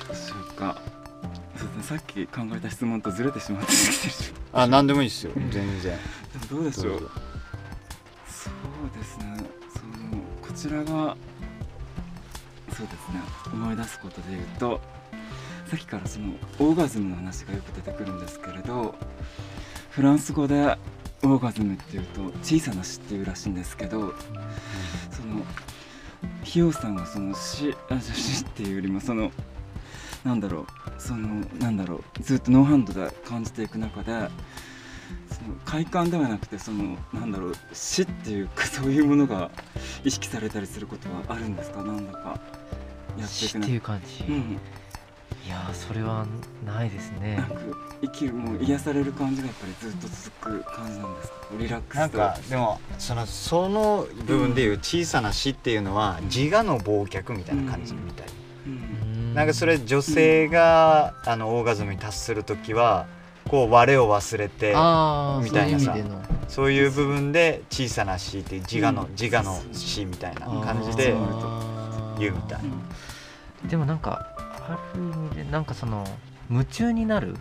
どうしようか。そうですね。さっき考えた質問とずれてしまってきてるしあ何でもいいですよ。全然。でもどうでしょうちらがそうですね思い出すことで言うとさっきからそのオーガズムの話がよく出てくるんですけれどフランス語でオーガズムっていうと小さな死っていうらしいんですけどそのひよさんはその死あ死っていうよりもそのなんだろうそのなんだろうずっとノーハンドで感じていく中でその快感ではなくてそのなんだろう死っていうかそういうものが意識されたりすることはあるんですか？なんだかやってい死っくていう感じ、うん。いやーそれはないですね。なんか生きるもう癒される感じがやっぱりずっと続く感じなんですか？リラックスと。なんかでもそのその部分でいう小さな死っていうのは自我の忘却みたいな感じみたい、うん。なんかそれ女性が、あのオーガズムに達する時はこう我を忘れてみたいなさそういう部分で小さな死っていう自我の、うん。自我の死みたいな感じで言うみたいうんでもなんかある意味でなんかその夢中になる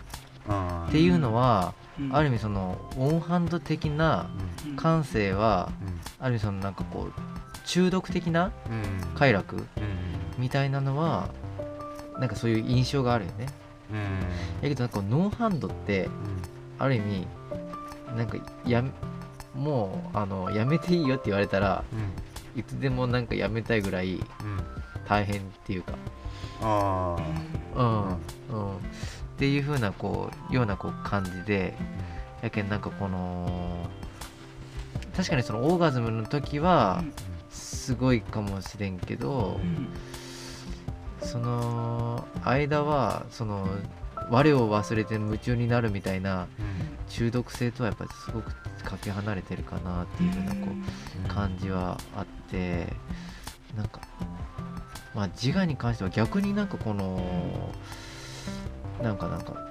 あっていうのは、うん。ある意味そのオンハンド的なうん。感性はある意味そのなんかこう中毒的なうん。快楽うん。みたいなのはなんかそういう印象があるよねうん。だけどなんかノーハンドってある意味なんかやめもうあのやめていいよって言われたらいつでもなんかやめたいぐらい大変っていうか。ああ。うん。うん。っていう風なこうようなこう感じでやけんなんかこの確かにそのオーガズムの時はすごいかもしれんけどうんその間はその我を忘れて夢中になるみたいな中毒性とはやっぱりすごくかけ離れてるかなっていう風なこう感じはあってなんかまあ自我に関しては逆になんかこのなんかなんか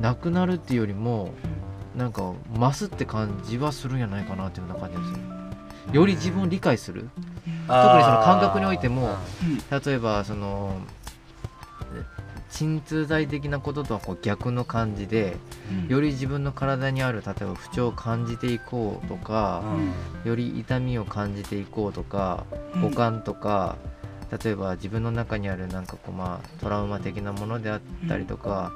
なくなるっていうよりもなんか増すって感じはするんじゃないかなっていうような感じがするより自分を理解する。特にその感覚においても例えばその鎮痛剤的なこととはこう逆の感じでより自分の体にある例えば不調を感じていこうとかより痛みを感じていこうとか五感とか例えば自分の中にあるなんかこうまあトラウマ的なものであったりとか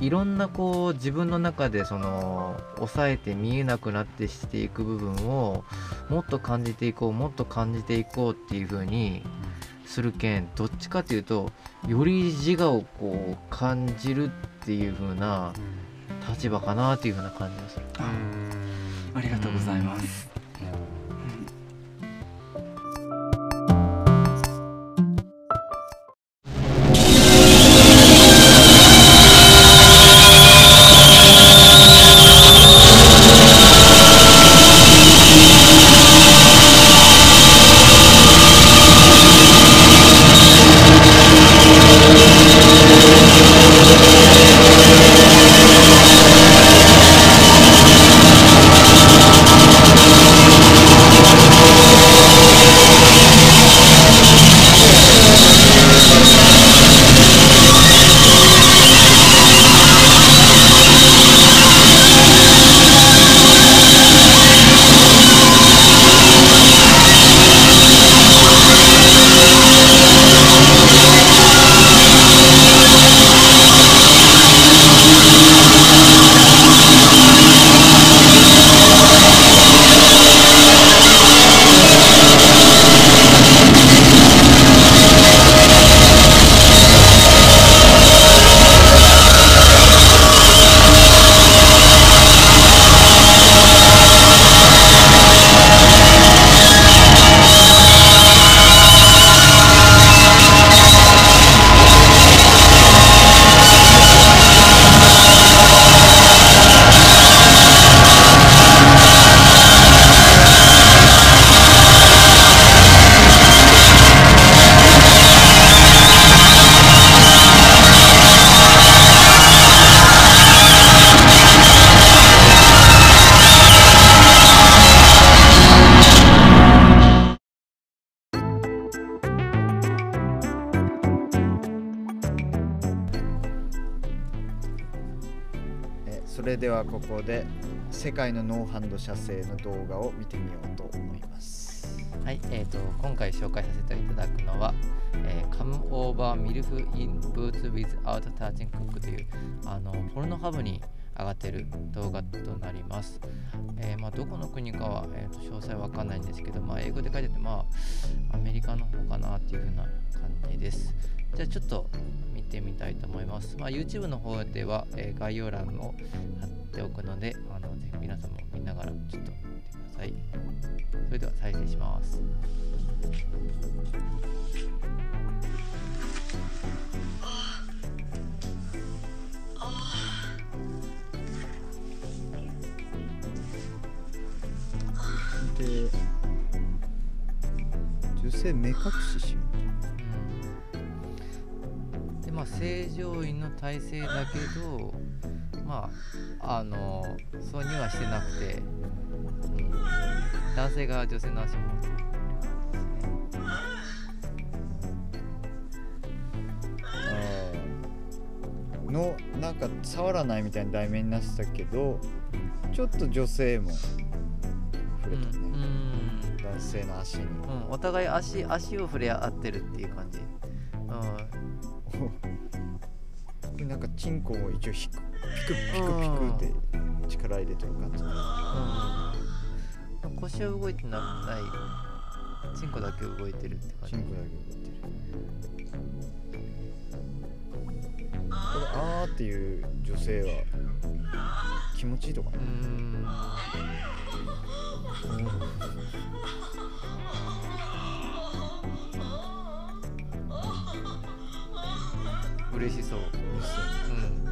いろんなこう自分の中でその抑えて見えなくなってしていく部分をもっと感じていこうもっと感じていこうっていう風にするけんどっちかというとより自我をこう感じるっていう風な立場かなっていう風な感じがする。あありがとうございます。え世界のノーハンド射精の動画を見てみようと思いますはい、えー、と今回紹介させていただくのは、えー、Come Over MILF in Boots Without Touching Cook というあのポルノハブに上がってる動画となります。えーまあ、どこの国かは、えー、と詳細わかんないんですけど、まあ、英語で書いてて、まあ、アメリカの方かなっていう風な感じです。じゃあちょっと見てみたいと思います。まあ、YouTube の方では、えー概要欄を貼っておくので、あのぜひ皆さんも見ながらちょっと見てください。それでは再生します。で女性目隠ししようんでまあ正常位の体勢だけどまああのそうにはしてなくて、うん、男性が女性の足を持ってるうのなんか触らないみたいな題名になってたけどちょっと女性も触れたね、うん男性の足に。うん、お互い足足を触れ合ってるっていう感じ。うん、なんかチンコも一応ひくピクピクピクって力入れてる感じ。うん、腰は動いてなない。チンコだけ動いてるって感じ。チンコだけ動いてる。これあーっていう女性は気持ちいいとかな？うーん嬉しそう。うん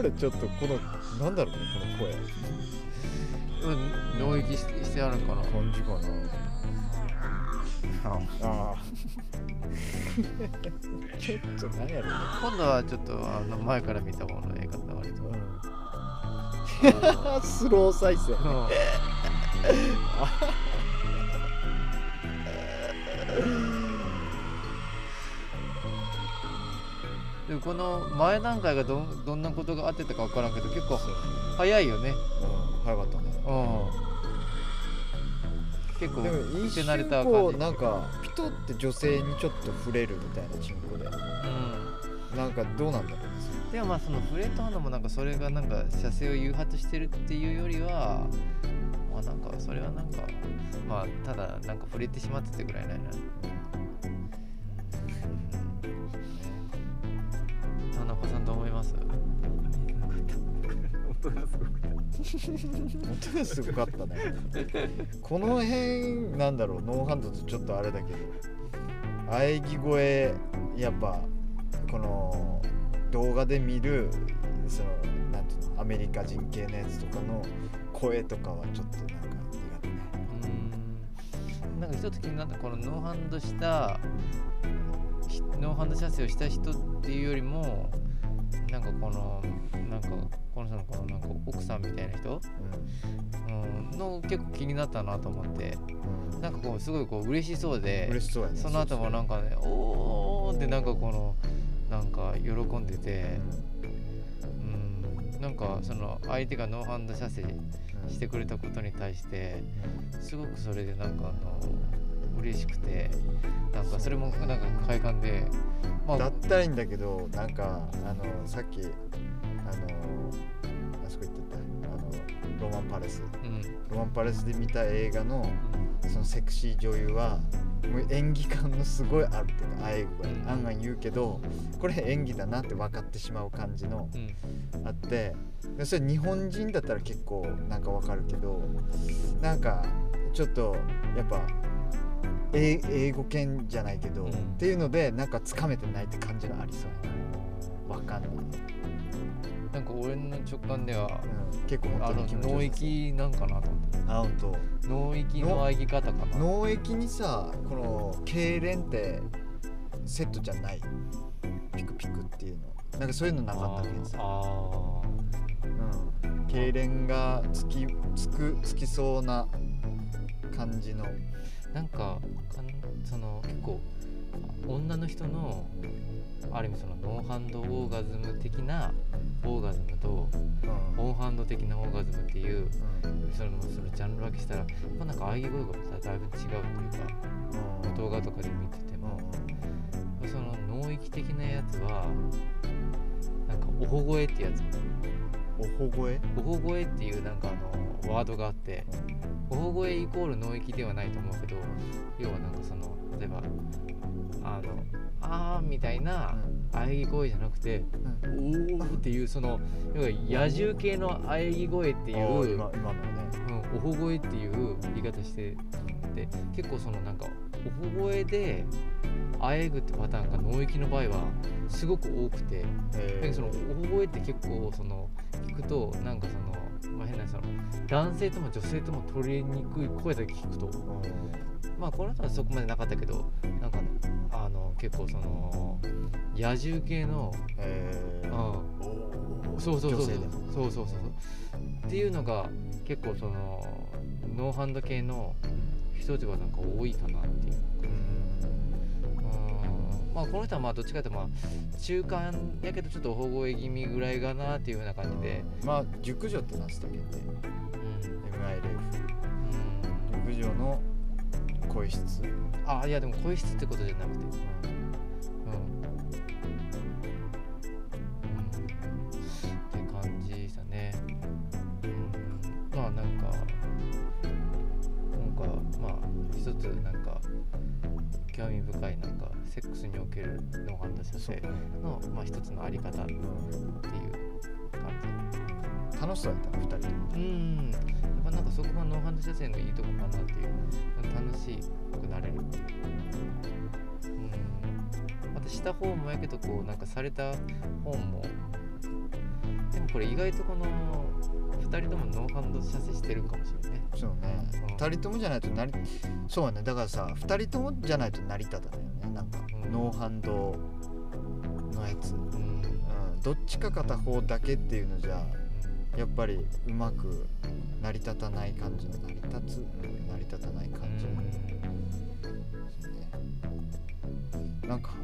これちょっとこのなんだろうねこの声。うん、脳域ししてあるんかな。感じかな。ああ。ー ちょっと何やろうね。今度はちょっとあの前から見た方の映画だ割と、うん。スロー再生 でもこの前段階がどんどんなことがあってたか分からんけど結構早いよね。うん。早かったね。うん。結構でも一瞬こうなんかピトって女性にちょっと触れるみたいなチンコで。うん。なんかどうなんだろうね。でもまあその触れたのもなんかそれがなんか射精を誘発してるっていうよりはまあなんかそれはなんかまあただなんか触れてしまっててぐらいないな音がすごかったね。この辺なんだろうノーハンドとちょっとあれだけど。喘ぎ声やっぱこの動画で見るそのなんていうのアメリカ人系のやつとかの声とかはちょっとなんか苦手ね。うん。なんか一つ気になったこのノーハンドしたノーハンド射精をした人っていうよりもなんかこのなんかこの人のこのなんか奥さんみたいな人、うん、の結構気になったなと思って。なんかこうすごいこう嬉しそうで嬉しそうやね。その後もなんかねおーってなんかこのなんか喜んでて。うん。なんかその相手がノーハンド射精してくれたことに対してすごくそれでなんかあの嬉しくてなんかそれもなんか快感でまあだったらいいんだけどなんかあのさっきあのあそこ行ってたあのロマンパレス。うん。ロマンパレスで見た映画のそのセクシー女優はもう演技感のすごいあるっていうかあえぐ声うん。あんあん言うけどこれ演技だなって分かってしまう感じのうん。あってでそれ日本人だったら結構なんか分かるけどなんかちょっとやっぱ英英語圏じゃないけど、うん。っていうのでなんかつかめてないって感じがありそうやな。分かんない、なんか俺の直感ではうん、結構あの脳さ域なんかなと思って。あ本当。脳域の喘ぎ方かな。脳液にさこの痙攣ってセットじゃない。ピクピクっていうの。なんかそういうのなかったわけどさ、あうん、痙攣がつきつくつきそうな感じのーなんかかんその結構女の人のある意味そのノーハンドオーガズム的なオーガズムとうん。オンハンド的なオーガズムっていううん。それもそのジャンル分けしたら、まあ、なんか喘ぎ声がだいぶ違うというか動画とかで見てても、その脳域的なやつはなんかおほ声ってやつおほ声おほ声っていうなんかあのワードがあっておほ声イコール脳域ではないと思うけど要はなんかその例えばあのあーみたいな喘ぎ声じゃなくておーっていうその要は野獣系の喘ぎ声っていうね。うん、おほ声っていう言い方してて結構そのなんかおほ声であえぐってパターンが脳域の場合はすごく多くてえでその大声って結構その聞くとなんかその、まあ、変なその男性とも女性とも取りにくい声だけ聞くと。まあこの人はそこまでなかったけどなんかねあの結構その野獣系のえうん。そうそうそうそう。そうそうそうそう。っていうのが結構そのノーハンド系の人たちがなんか多いかなっていう。うんまあこの人はまあどっちかというとまあ中間やけどちょっと大声気味ぐらいかなっていうような感じで、まあ熟女ってなってたけどね。うん MILF うん。熟女の声質。あいやでも声質ってことじゃなくて。うん。うん。って感じでしたね。うん。まあなんかなんかまあ一つなんか興味深いなんかセックスにおけるノーハンド射精のまあ一つのあり方っていう感じ。楽しそうやった2人。ともじうん。やっぱなんかそこがノーハンド射精のいいとこかなっていう楽しくなれるっていう。うん。またした方もやけどこうなんかされた本も。でもこれ意外とこの2人ともノーハンド射精してるかもしれないね。そうね。うん。2人ともじゃないとなりそうやね。だからさ2人ともじゃないと成り立たないよね。なんかうん。ノーハンドのやつ、うん。うん、どっちか片方だけっていうのじゃやっぱりうまく成り立たない感じの成り立つ、うん成り立たない感じの、そうね。なんか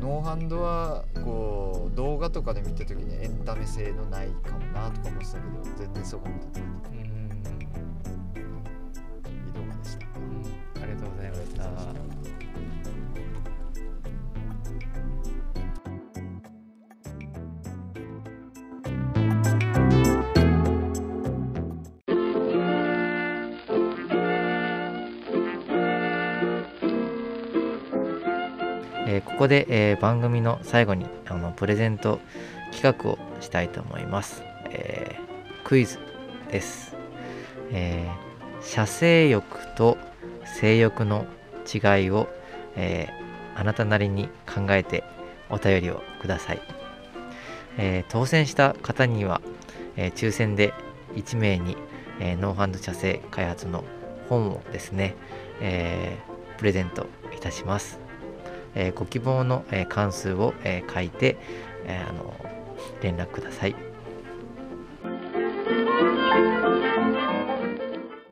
ノーハンドはこう動画とかで見た時にエンタメ性のないかもなとか思ってたけど全然そこまでうん。うんいい動画でした。うん。ありがとうございましたえここで、え番組の最後にあのプレゼント企画をしたいと思います、えクイズです、えー射精欲と性欲の違いを、えあなたなりに考えてお便りをください、え当選した方には、え抽選で1名に、えノーハンド射精開発の本をですね、えープレゼントいたします。えー、ご希望の、えー、関数を、えー、書いて、えー、あの連絡ください。